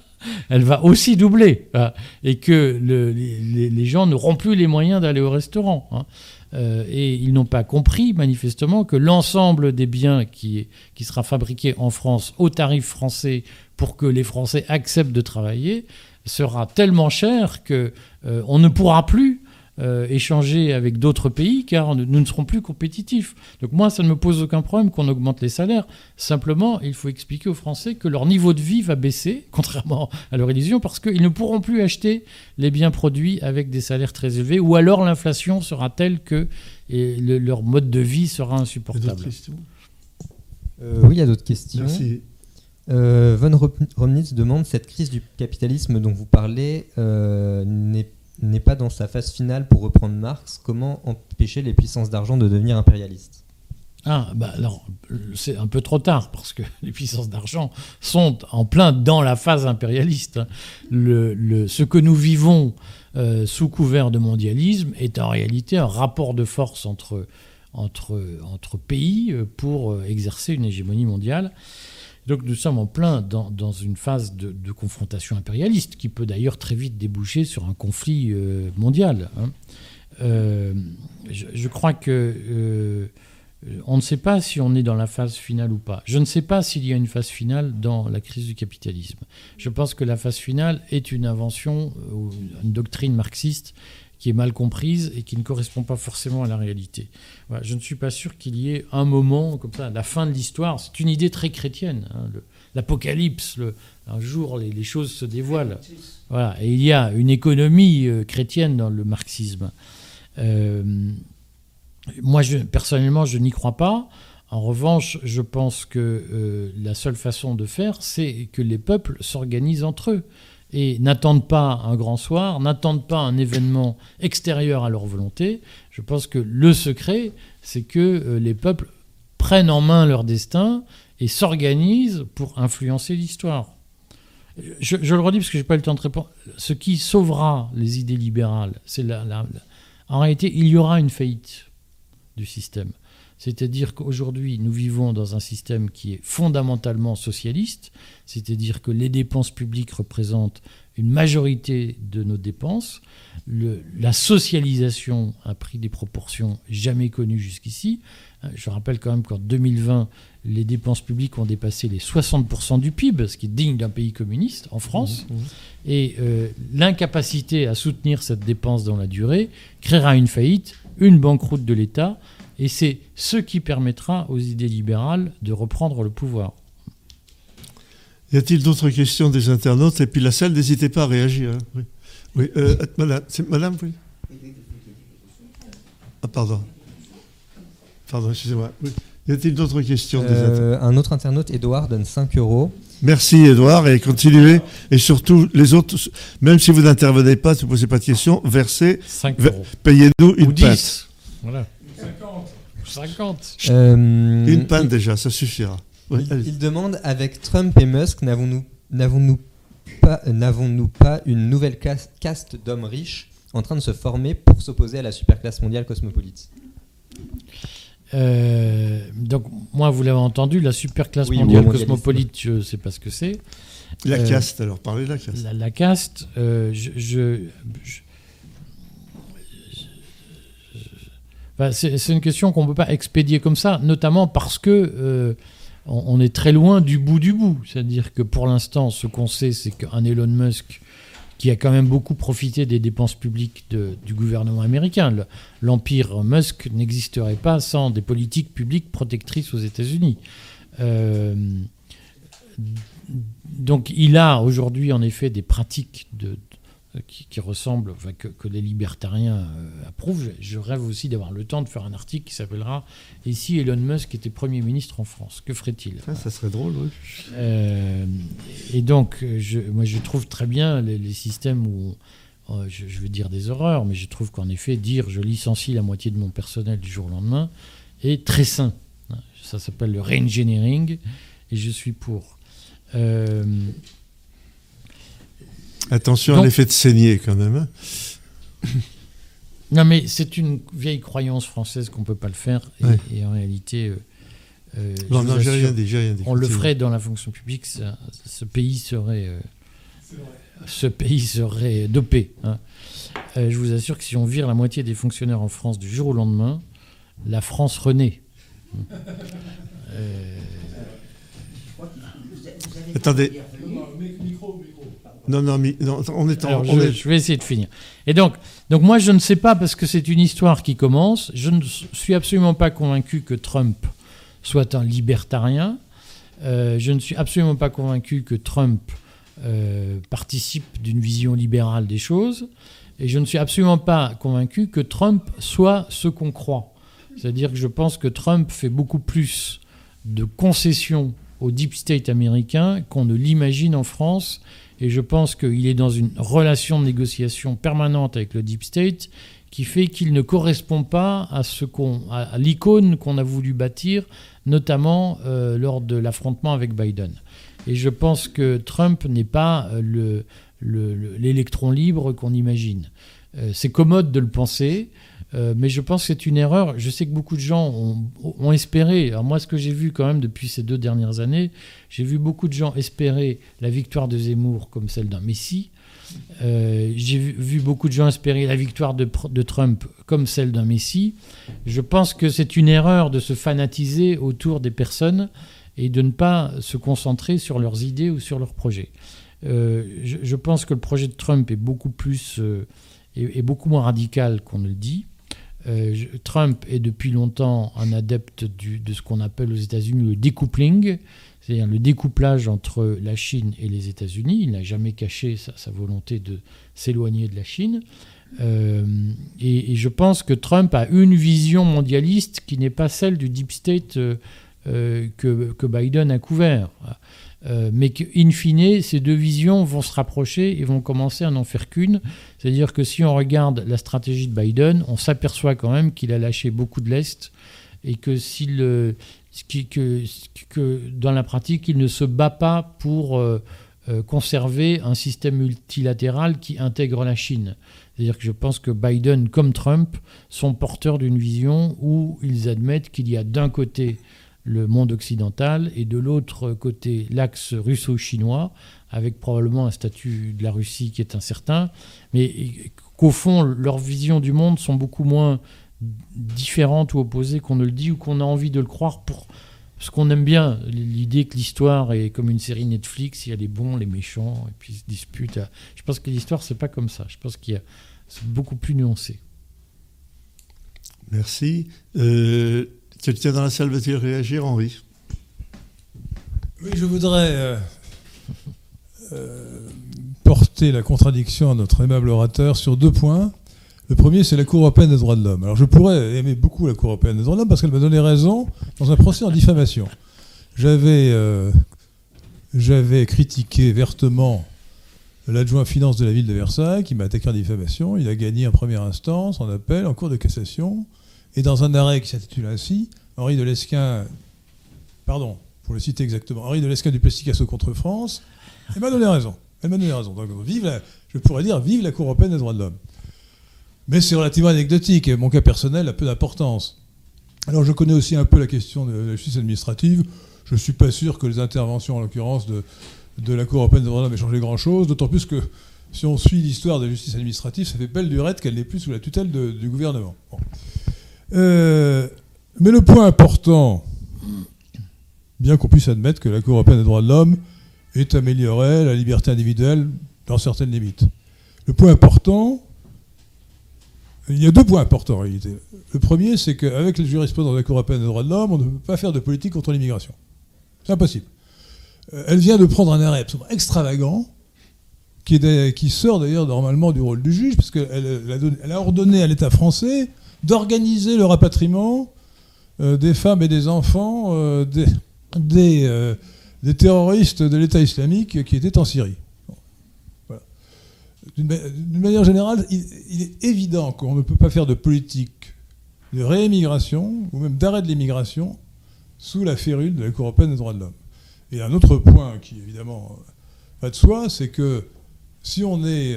elle va aussi doubler. Voilà. Et que le- les, les gens n'auront plus les moyens d'aller au restaurant. hein. Euh, et ils n'ont pas compris, manifestement, que l'ensemble des biens qui, qui sera fabriqué en France au tarif français pour que les Français acceptent de travailler sera tellement cher que euh, on ne pourra plus euh, échanger avec d'autres pays car nous ne serons plus compétitifs. Donc moi, ça ne me pose aucun problème qu'on augmente les salaires. Simplement, il faut expliquer aux Français que leur niveau de vie va baisser, contrairement à leur illusion, parce qu'ils ne pourront plus acheter les biens produits avec des salaires très élevés, ou alors l'inflation sera telle que et le- leur mode de vie sera insupportable. Euh, oui, il y a d'autres questions. Merci. Euh, Von Romnitz demande cette crise du capitalisme dont vous parlez euh, n'est n'est pas dans sa phase finale pour reprendre Marx. Comment empêcher les puissances d'argent de devenir impérialistes? Ah, bah alors, c'est un peu trop tard, parce que les puissances d'argent sont en plein dans la phase impérialiste. Le, le- ce que nous vivons euh, sous couvert de mondialisme est en réalité un rapport de force entre, entre, entre pays euh, pour euh, exercer une hégémonie mondiale. Donc nous sommes en plein dans, une phase de, confrontation impérialiste, qui peut d'ailleurs très vite déboucher sur un conflit euh, mondial. hein. Euh, je, crois que euh, on ne sait pas si on est dans la phase finale ou pas. Je ne sais pas s'il y a une phase finale dans la crise du capitalisme. Je pense que la phase finale est une invention, une doctrine marxiste qui est mal comprise et qui ne correspond pas forcément à la réalité. Je ne suis pas sûr qu'il y ait un moment comme ça, la fin de l'histoire. C'est une idée très chrétienne. hein, L'apocalypse, un jour les, choses se dévoilent. Voilà, et il y a une économie euh, chrétienne dans le marxisme. Euh, moi, personnellement, je n'y crois pas. En revanche, je pense que euh, la seule façon de faire, c'est que les peuples s'organisent entre eux et n'attendent pas un grand soir, n'attendent pas un événement extérieur à leur volonté. Je pense que le secret, c'est que euh, les peuples prennent en main leur destin et s'organisent pour influencer l'histoire. Je, le redis parce que je n'ai pas eu le temps de répondre. Ce qui sauvera les idées libérales, c'est la- En réalité, il y aura une faillite du système. C'est-à-dire qu'aujourd'hui, nous vivons dans un système qui est fondamentalement socialiste, c'est-à-dire que les dépenses publiques représentent une majorité de nos dépenses. Le- la socialisation a pris des proportions jamais connues jusqu'ici. Euh, Je rappelle quand même qu'en 2020, les dépenses publiques ont dépassé les 60% du PIB, ce qui est digne d'un pays communiste en France. Et euh, l'incapacité à soutenir cette dépense dans la durée créera une faillite, une banqueroute de l'État, et c'est ce qui permettra aux idées libérales de reprendre le pouvoir. Y a-t-il d'autres questions des internautes Et puis la salle, n'hésitez pas à réagir. hein. Oui, oui euh, madame, c'est madame, oui Ah, pardon. Pardon, excusez-moi. Oui. Y a-t-il d'autres questions des internautes? Euh, Un autre internaute, Edouard, donne 5 euros. Merci Edouard et continuez. Et surtout, les autres, même si vous n'intervenez pas, si vous ne posez pas de questions, versez, 5 Ve- euros. payez-nous Ou une pinte. 10. Voilà. 50. Euh, Une pinte déjà, ça suffira. Oui, il, demande avec Trump et Musk, n'avons-nous n'avons-nous pas, n'avons-nous pas une nouvelle cas- caste d'hommes riches en train de se former pour s'opposer à la superclasse mondiale cosmopolite Euh, donc, moi, vous l'avez entendu, la superclasse Oui, mondiale cosmopolite, je ne sais pas ce que c'est. La Euh, caste, alors parlez de la caste. La, la caste, euh, je, je- je- C'est une question qu'on ne peut pas expédier comme ça, notamment parce que euh, on, est très loin du bout du bout. C'est-à-dire que pour l'instant, ce qu'on sait, c'est qu'un Elon Musk, qui a quand même beaucoup profité des dépenses publiques du gouvernement américain, le- l'empire Musk n'existerait pas sans des politiques publiques protectrices aux États-Unis. Euh, donc il a aujourd'hui en effet des pratiques de- qui, qui ressemblent, enfin, que, que les libertariens euh, approuvent. Je rêve aussi d'avoir le temps de faire un article qui s'appellera Et si Elon Musk était Premier ministre en France, que ferait-il? Ah, ça serait drôle, oui. Euh, Et donc, euh, je, moi je trouve très bien les, les systèmes où, on- euh, je, je vais dire des horreurs, mais je trouve qu'en effet, dire je licencie la moitié de mon personnel du jour au lendemain est très sain. Ça s'appelle le reengineering et je suis pour. Euh, Attention à l'effet de saignée quand même. hein. Non, mais c'est une vieille croyance française qu'on ne peut pas le faire. Et, Ouais. et en réalité, euh, je Non, vous non, j'ai assure, rien dit, j'ai rien dit. on le ferait dans la fonction publique, ça- ce pays serait, euh, ce pays serait dopé. hein. Euh, je vous assure que si on vire la moitié des fonctionnaires en France du jour au lendemain, la France renaît. Euh, Attendez. Non, non, mais, non, on est en. Alors, on je, est- je vais essayer de finir. Et donc, donc moi, je ne sais pas, parce que c'est une histoire qui commence, je ne suis absolument pas convaincu que Trump soit un libertarien. Euh, je ne suis absolument pas convaincu que Trump euh, participe d'une vision libérale des choses. Et je ne suis absolument pas convaincu que Trump soit ce qu'on croit. C'est-à-dire que je pense que Trump fait beaucoup plus de concessions au deep state américain qu'on ne l'imagine en France. Et je pense qu'il est dans une relation de négociation permanente avec le deep state qui fait qu'il ne correspond pas à, ce l'icône qu'on a voulu bâtir, notamment euh, lors de l'affrontement avec Biden. Et je pense que Trump n'est pas euh, le, le- le- l'électron libre qu'on imagine. Euh, c'est commode de le penser, euh, mais je pense que c'est une erreur. Je sais que beaucoup de gens ont, espéré. Alors moi, ce que j'ai vu quand même depuis ces deux dernières années, j'ai vu beaucoup de gens espérer la victoire de Zemmour comme celle d'un Messie. Euh, j'ai vu, beaucoup de gens espérer la victoire de, Trump comme celle d'un Messie. Je pense que c'est une erreur de se fanatiser autour des personnes et de ne pas se concentrer sur leurs idées ou sur leurs projets. Euh, je, pense que le projet de Trump est beaucoup plus euh, beaucoup moins radical qu'on ne le dit. Euh, Trump est depuis longtemps un adepte de ce qu'on appelle aux États-Unis le decoupling, c'est-à-dire le découplage entre la Chine et les États-Unis. Il n'a jamais caché sa, volonté de s'éloigner de la Chine. Euh, et, je pense que Trump a une vision mondialiste qui n'est pas celle du deep state euh, que Biden a couvert. Euh, mais qu'in fine, ces deux visions vont se rapprocher et vont commencer à n'en faire qu'une. C'est-à-dire que si on regarde la stratégie de Biden, on s'aperçoit quand même qu'il a lâché beaucoup de l'Est et que, euh, que, que dans la pratique, il ne se bat pas pour euh, conserver un système multilatéral qui intègre la Chine. C'est-à-dire que je pense que Biden, comme Trump, sont porteurs d'une vision où ils admettent qu'il y a d'un côté le monde occidental et de l'autre côté l'axe russo-chinois, avec probablement un statut de la Russie qui est incertain, mais qu'au fond, leurs visions du monde sont beaucoup moins différentes ou opposées qu'on ne le dit ou qu'on a envie de le croire pour parce qu'on aime bien l'idée que l'histoire est comme une série Netflix, il y a les bons, les méchants, et puis ils se disputent. Je pense que l'histoire, c'est pas comme ça. Je pense qu'il y a c'est beaucoup plus nuancé. Merci. Euh, Quelqu'un dans la salle veut-il réagir, Henri? Oui, je voudrais euh, euh, porter la contradiction à notre aimable orateur sur deux points. Le premier, c'est la Cour européenne des droits de l'homme. Alors, je pourrais aimer beaucoup la Cour européenne des droits de l'homme parce qu'elle m'a donné raison dans un procès en diffamation. J'avais euh, j'avais critiqué vertement l'adjoint finance de la ville de Versailles qui m'a attaqué en diffamation. Il a gagné en première instance, en appel, en cours de cassation. Et dans un arrêt qui s'intitule ainsi, Henri de Lesquin, pardon, pour le citer exactement, Henri de Lesquin du Plesticasso contre France, elle m'a donné raison. Elle m'a donné raison. Donc, vive je pourrais dire vive la Cour européenne des droits de l'homme. Mais c'est relativement anecdotique et mon cas personnel a peu d'importance. Alors je connais aussi un peu la question de la justice administrative. Je ne suis pas sûr que les interventions, en l'occurrence, de, la Cour européenne des droits de l'homme aient changé grand-chose, d'autant plus que si on suit l'histoire de la justice administrative, ça fait belle lurette qu'elle n'est plus sous la tutelle du gouvernement. Bon. Euh, mais le point important, bien qu'on puisse admettre que la Cour européenne des droits de l'homme ait amélioré la liberté individuelle dans certaines limites. Le point important, il y a deux points importants en réalité. Le premier, c'est qu'avec les jurisprudence de la Cour européenne des droits de l'homme, on ne peut pas faire de politique contre l'immigration. C'est impossible. Euh, Elle vient de prendre un arrêt absolument extravagant, qui, est sort d'ailleurs normalement du rôle du juge, parce qu'elle a ordonné à l'État français d'organiser le rapatriement euh, des femmes et des enfants euh, euh, des terroristes de l'État islamique qui étaient en Syrie. D'une ma- d'une manière générale, il, est évident qu'on ne peut pas faire de politique de réémigration ou même d'arrêt de l'immigration sous la férule de la Cour européenne des droits de l'homme. Et un autre point qui évidemment va de soi, c'est que si on est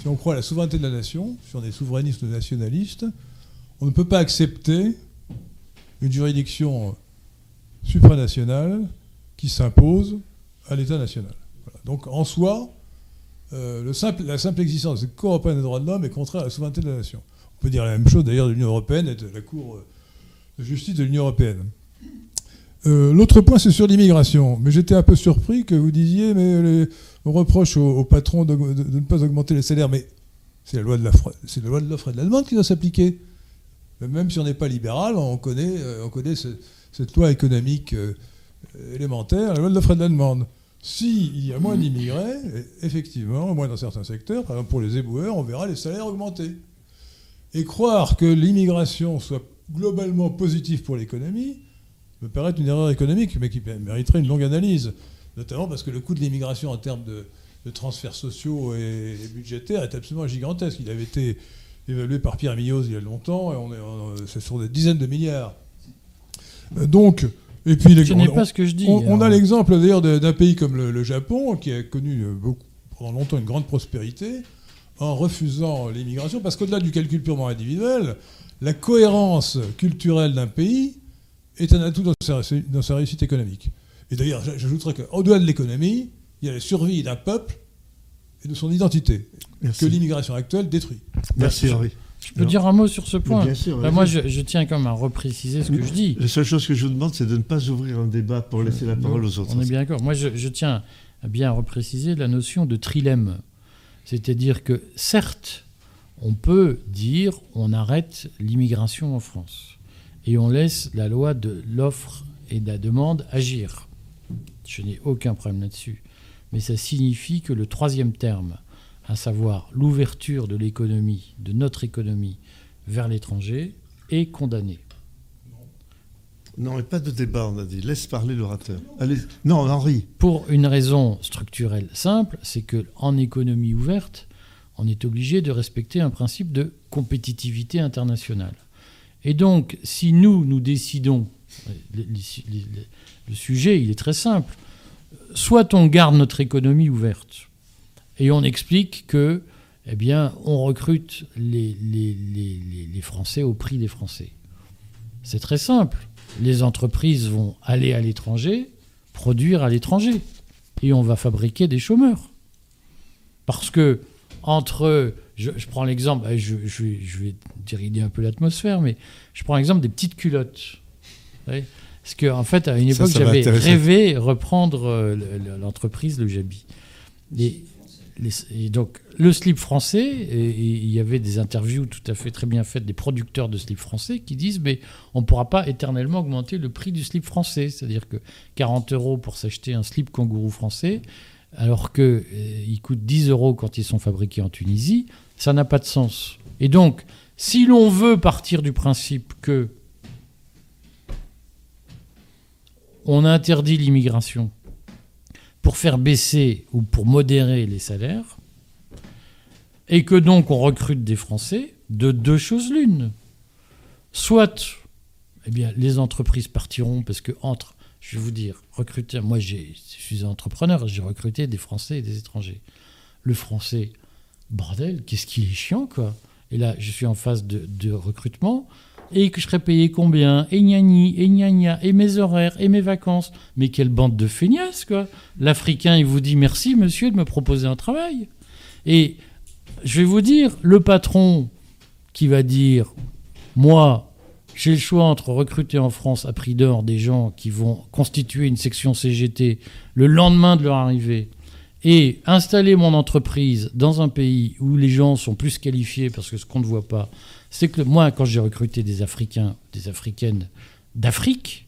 si on croit à la souveraineté de la nation, si on est souverainiste ou nationaliste, on ne peut pas accepter une juridiction supranationale qui s'impose à l'État national. Donc en soi, euh, la simple existence de Cour européenne des droits de l'homme est contraire à la souveraineté de la nation. On peut dire la même chose d'ailleurs de l'Union européenne et de la Cour de justice de l'Union européenne. Euh, L'autre point, c'est sur l'immigration. Mais j'étais un peu surpris que vous disiez, mais les, on reproche aux, aux patrons de, ne pas augmenter les salaires. Mais c'est la loi de l'offre et de la demande qui doit s'appliquer. Même si on n'est pas libéral, on connaît, euh, on connaît ce- cette loi économique euh, élémentaire, la loi de l'offre et de la demande. S'il y a moins d'immigrés, effectivement, moins dans certains secteurs, par exemple pour les éboueurs, on verra les salaires augmenter. Et croire que l'immigration soit globalement positive pour l'économie me paraît une erreur économique, mais qui mériterait une longue analyse. Notamment parce que le coût de l'immigration en termes de, de transferts sociaux et, budgétaires est absolument gigantesque. Il avait été évalué par Pierre Millot il y a longtemps, et on est, on- c'est sur des dizaines de milliards. Euh, Donc, et puis les, Ce n'est on- pas ce que je dis. on, on a alors. l'exemple d'ailleurs d'un pays comme le, le Japon, qui a connu euh, beaucoup, pendant longtemps une grande prospérité, en refusant l'immigration, parce qu'au-delà du calcul purement individuel, la cohérence culturelle d'un pays est un atout dans sa, réussite- dans sa réussite économique. Et d'ailleurs, j'a- j'ajouterais qu'au-delà de l'économie, il y a la survie d'un peuple et de son identité, que l'immigration actuelle détruit. Merci Henri. Je peux dire un mot sur ce point. bien sûr, Bah, vas-y. moi, je, je tiens quand même à repréciser ce que je dis. La seule chose que je vous demande, c'est de ne pas ouvrir un débat pour laisser la parole aux autres. On est bien d'accord. Moi, je, je tiens à bien repréciser la notion de trilemme. C'est-à-dire que, certes, on peut dire on arrête l'immigration en France et on laisse la loi de l'offre et de la demande agir. Je n'ai aucun problème là-dessus. Mais ça signifie que le troisième terme, à savoir l'ouverture de l'économie, de notre économie, vers l'étranger, est condamné. Non, mais pas de débat, on a dit. Laisse parler l'orateur. Allez. Non, Henri. Pour une raison structurelle simple, c'est que en économie ouverte, on est obligé de respecter un principe de compétitivité internationale. Et donc, si nous, nous décidons, le, sujet, il est très simple, soit on garde notre économie ouverte et on explique que, eh bien, on recrute les Français au prix des Français. C'est très simple. Les entreprises vont aller à l'étranger, produire à l'étranger, et on va fabriquer des chômeurs. Parce que entre, je, je prends l'exemple, eh, je, je vais, je vais dérider un peu l'atmosphère, mais je prends l'exemple des petites culottes. Vous voyez Parce qu'en en fait, à une époque, j'avais rêvé reprendre euh, le- le- l'entreprise, le Jabi. Et, et donc, le slip français, et- et il y avait des interviews tout à fait très bien faites des producteurs de slip français qui disent mais on ne pourra pas éternellement augmenter le prix du slip français. C'est-à-dire que 40 euros pour s'acheter un slip kangourou français, alors qu'il coûte 10 euros quand ils sont fabriqués en Tunisie, ça n'a pas de sens. Et donc, si l'on veut partir du principe que on interdit l'immigration pour faire baisser ou pour modérer les salaires, et que donc on recrute des Français, de deux choses l'une. Soit eh bien, les entreprises partiront parce que entre, je vais vous dire, recruter, moi je suis entrepreneur, j'ai recruté des Français et des étrangers. Le Français, bordel, qu'est-ce qu'il est chiant quoi. Et là, je suis en phase de, recrutement et que je serais payé combien? Et gnagni, et gna gna, et mes horaires, et mes vacances. Mais quelle bande de feignasses quoi. L'Africain, il vous dit merci monsieur de me proposer un travail. Et je vais vous dire, le patron qui va dire, moi, j'ai le choix entre recruter en France à prix d'or des gens qui vont constituer une section CGT le lendemain de leur arrivée et installer mon entreprise dans un pays où les gens sont plus qualifiés parce que ce qu'on ne voit pas, c'est que moi, quand j'ai recruté des Africains, des Africaines d'Afrique,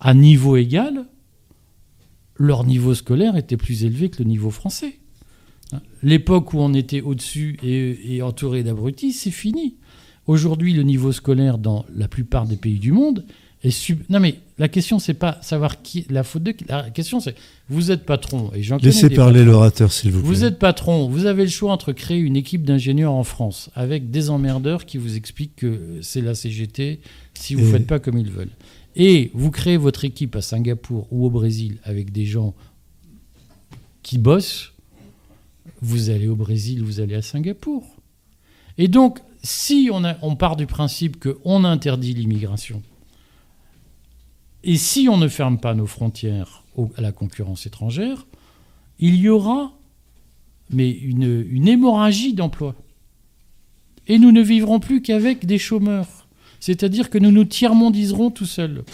à niveau égal, leur niveau scolaire était plus élevé que le niveau français. L'époque où on était au-dessus et, entouré d'abrutis, c'est fini. Aujourd'hui, le niveau scolaire dans la plupart des pays du monde est sub. Non, mais la question, c'est pas savoir qui la faute de qui. La question, c'est vous êtes patron et Laissez parler l'orateur, s'il vous plaît. Vous êtes patron, vous avez le choix entre créer une équipe d'ingénieurs en France avec des emmerdeurs qui vous expliquent que c'est la CGT si vous ne Et- faites pas comme ils veulent. Et vous créez votre équipe à Singapour ou au Brésil avec des gens qui bossent. vous allez au Brésil, vous allez à Singapour. Et donc, si on, a- on part du principe qu'on interdit l'immigration, et si on ne ferme pas nos frontières à la concurrence étrangère, il y aura mais une, une hémorragie d'emplois. Et nous ne vivrons plus qu'avec des chômeurs. C'est-à-dire que nous nous tiers-mondiserons tout seuls.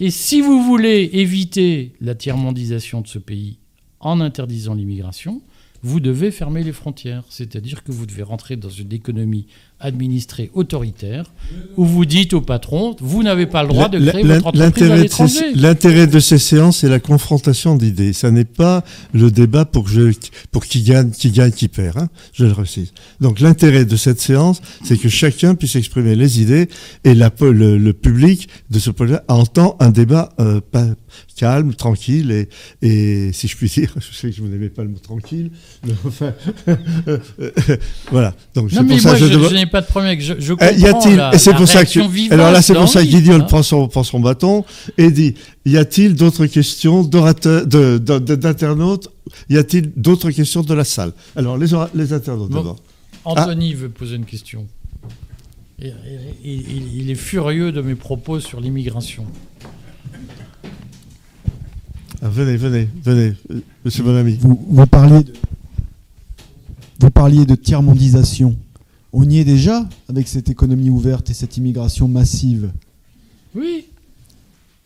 Et si vous voulez éviter la tiers-mondisation de ce pays en interdisant l'immigration, vous devez fermer les frontières. C'est-à-dire que vous devez rentrer dans une économie administrée autoritaire où vous dites au patron, vous n'avez pas le droit de créer votre entreprise à l'intérêt de ces- l'étranger. L'intérêt de ces séances, c'est la confrontation d'idées. Ça n'est pas le débat pour, que je, pour qui gagne, qui gagne, qui perd. hein, je le précise. Donc l'intérêt de cette séance, c'est que chacun puisse exprimer les idées et la, le, le public, de ce point de vue, entend un débat euh, pas, calme, tranquille et, et, si je puis dire, je sais que je vous n'aimez pas le mot tranquille, mais enfin, voilà. Donc c'est pour ça moi, que je, je demande- je n'ai pas de problème. avec- Je, je euh, comprends y a-t-il la, et c'est la pour ça que alors là c'est pour ça Guignol hein. prend son prend son bâton et dit y a-t-il d'autres questions d'orateurs de- de- de- d'internautes y a-t-il d'autres questions de la salle? Alors les les internautes Bon. d'abord Anthony veut poser une question. Il, il- il est furieux de mes propos sur l'immigration. Ah, venez venez venez euh, monsieur mon ami Vous, vous parliez de, vous parliez de tiers-mondisation. On y est déjà avec cette économie ouverte et cette immigration massive. Oui,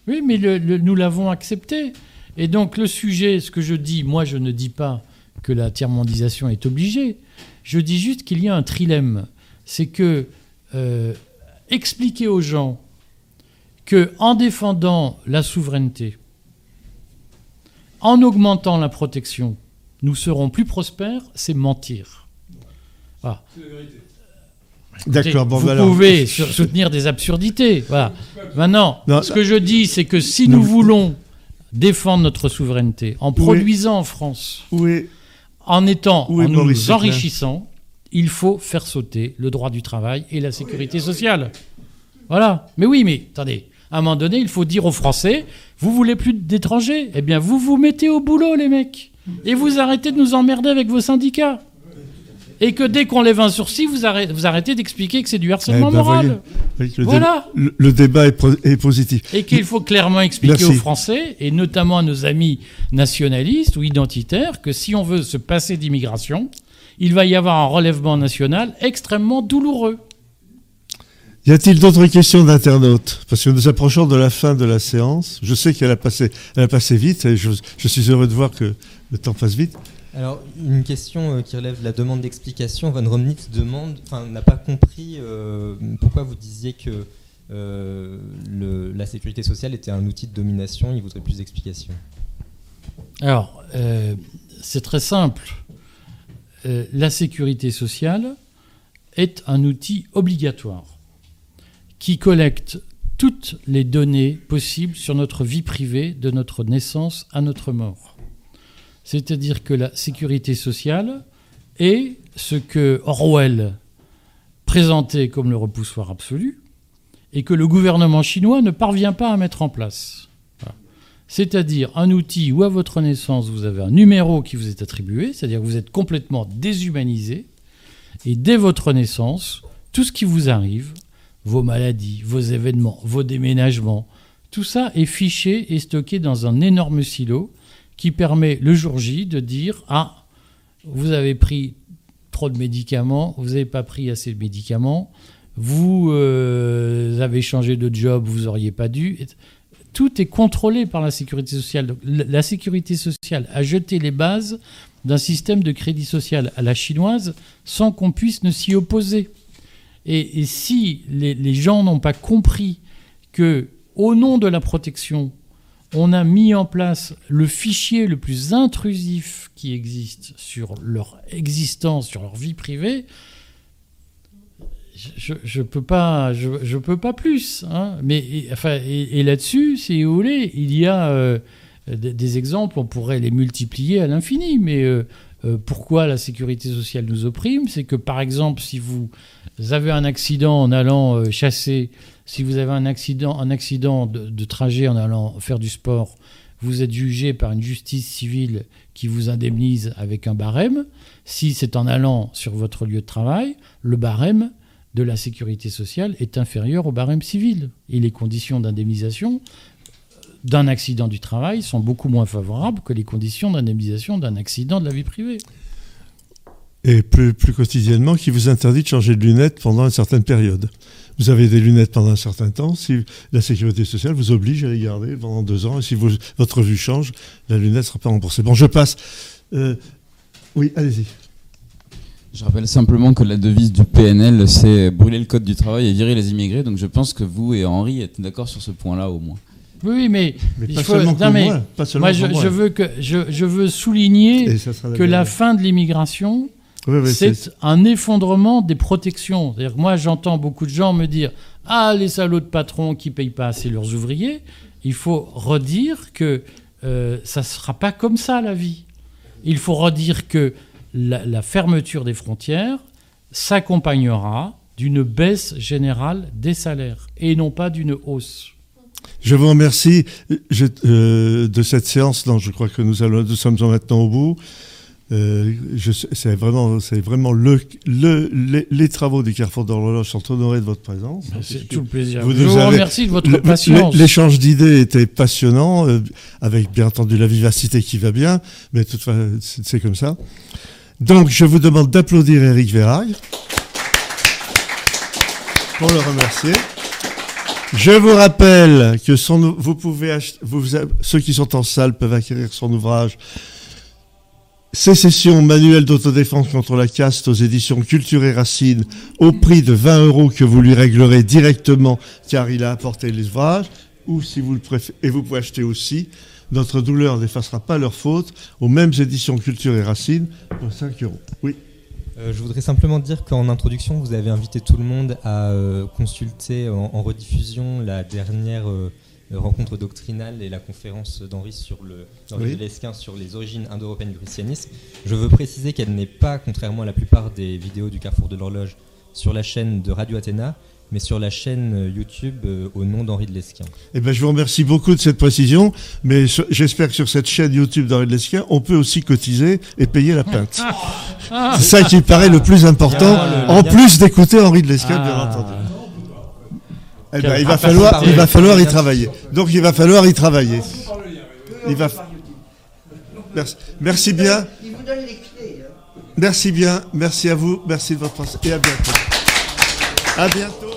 oui, mais le- le- nous l'avons accepté. Et donc le sujet, ce que je dis, moi je ne dis pas que la tiers-mondisation est obligée. Je dis juste qu'il y a un trilemme. C'est que euh, expliquer aux gens que en défendant la souveraineté, en augmentant la protection, nous serons plus prospères, c'est mentir. Voilà. D'accord bon vous bah alors. pouvez soutenir des absurdités. Voilà. Maintenant, Non, ce que je dis, c'est que si Non, nous voulons défendre notre souveraineté en produisant en France, oui en étant, Oui, en nous Maurice, clair. enrichissant, il faut faire sauter le droit du travail et la sécurité sociale. Voilà. Mais oui, mais attendez. À un moment donné, il faut dire aux Français, vous voulez plus d'étrangers? Eh bien, vous vous mettez au boulot, les mecs. Et vous arrêtez de nous emmerder avec vos syndicats. Et que dès qu'on lève un sourcil, vous arrêtez, vous arrêtez d'expliquer que c'est du harcèlement Eh ben, moral. voyez, le, Voilà. dé- le- débat est, positif Et qu'il faut clairement expliquer Merci. aux Français, et notamment à nos amis nationalistes ou identitaires, que si on veut se passer d'immigration, il va y avoir un relèvement national extrêmement douloureux. y a-t-il d'autres questions d'internautes? Parce que nous approchons de la fin de la séance je sais qu'elle a passé elle a passé vite et je, je suis heureux de voir que le temps passe vite Alors, une question euh, qui relève de la demande d'explication. Von Romnitz demande, n'a pas compris euh, pourquoi vous disiez que euh, la sécurité sociale était un outil de domination. Il voudrait plus d'explications. Alors, c'est très simple. La sécurité sociale est un outil obligatoire qui collecte toutes les données possibles sur notre vie privée de notre naissance à notre mort. C'est-à-dire que la sécurité sociale est ce que Orwell présentait comme le repoussoir absolu et que le gouvernement chinois ne parvient pas à mettre en place. C'est-à-dire un outil où à votre naissance vous avez un numéro qui vous est attribué, c'est-à-dire que vous êtes complètement déshumanisé, et dès votre naissance, tout ce qui vous arrive, vos maladies, vos événements, vos déménagements, tout ça est fiché et stocké dans un énorme silo qui permet le jour J de dire Ah, vous avez pris trop de médicaments, vous n'avez pas pris assez de médicaments, vous euh, avez changé de job, vous n'auriez pas dû. Tout est contrôlé par la sécurité sociale. La sécurité sociale a jeté les bases d'un système de crédit social à la chinoise sans qu'on puisse ne s'y opposer. Et, et si les, les gens n'ont pas compris que, au nom de la protection, on a mis en place le fichier le plus intrusif qui existe sur leur existence, sur leur vie privée, je, je peux pas, je, peux pas plus. hein. Mais et, enfin, et, là-dessus, si vous voulez, il y a euh, des, exemples, on pourrait les multiplier à l'infini. Mais euh, euh, pourquoi la sécurité sociale nous opprime? C'est que par exemple, si vous avez un accident en allant chasser, si vous avez un accident, de, de trajet en allant faire du sport, vous êtes jugé par une justice civile qui vous indemnise avec un barème. Si c'est en allant sur votre lieu de travail, le barème de la sécurité sociale est inférieur au barème civil. Et les conditions d'indemnisation d'un accident du travail sont beaucoup moins favorables que les conditions d'indemnisation d'un accident de la vie privée. Et plus, plus quotidiennement, qui vous interdit de changer de lunettes pendant une certaine période. Vous avez des lunettes pendant un certain temps. Si la sécurité sociale vous oblige à les garder pendant deux ans, et si votre vue change, la lunette ne sera pas remboursée. Bon, je passe. Euh, oui, allez-y. Je rappelle simplement que la devise du PNL, c'est brûler le code du travail et virer les immigrés. Donc je pense que vous et Henri êtes d'accord sur ce point-là au moins. Oui, mais, il pas faut, seulement non, mais moi, pas moi, je, je, veux que je, je veux souligner que la fin de l'immigration, c'est un effondrement des protections. Que moi, j'entends beaucoup de gens me dire ah les salauds de patrons qui payent pas assez leurs ouvriers. Il faut redire que euh, ça ne sera pas comme ça la vie. Il faut redire que la, fermeture des frontières s'accompagnera d'une baisse générale des salaires et non pas d'une hausse. Je vous remercie euh, de cette séance. dont je crois que nous, allons, nous sommes maintenant au bout. Euh, c'est vraiment, c'est vraiment le, le, les, travaux du Carrefour d'Horloge sont honorés de votre présence. C'est tout le plaisir. je vous remercie de votre patience. L'échange d'idées était passionnant, euh, avec bien entendu la vivacité qui va bien, mais toute c'est comme ça. Donc, je vous demande d'applaudir Eric Verraille pour le remercier. Je vous rappelle que son, vous pouvez acheter, vous, ceux qui sont en salle peuvent acquérir son ouvrage Sécession manuel d'autodéfense contre la caste aux éditions Culture et Racine au prix de 20 euros que vous lui réglerez directement car il a apporté l'ouvrage ou si vous le préférez, et vous pouvez acheter aussi notre douleur n'effacera pas leur faute aux mêmes éditions Culture et Racines pour 5 euros. Oui. Euh, je voudrais simplement dire qu'en introduction, vous avez invité tout le monde à euh, consulter en, rediffusion la dernière euh, rencontre doctrinale et la conférence d'Henri sur le Lesquin sur les origines indo-européennes du christianisme. Je veux préciser qu'elle n'est pas, contrairement à la plupart des vidéos du Carrefour de l'Horloge, sur la chaîne de Radio Athéna, mais sur la chaîne euh, YouTube euh, au nom d'Henri de Lesquin. Eh ben, je vous remercie beaucoup de cette précision, mais j'espère que sur cette chaîne YouTube d'Henri de Lesquin, on peut aussi cotiser et payer la pinte. C'est ça qui paraît le plus important, en plus d'écouter Henri de Lesquin, bien ah. entendu. Eh ben, il va falloir, il va falloir y travailler. Donc, il va falloir y travailler. Il va. Merci, merci bien. Merci bien. Merci à vous. Merci de votre présence. Et à bientôt. À bientôt.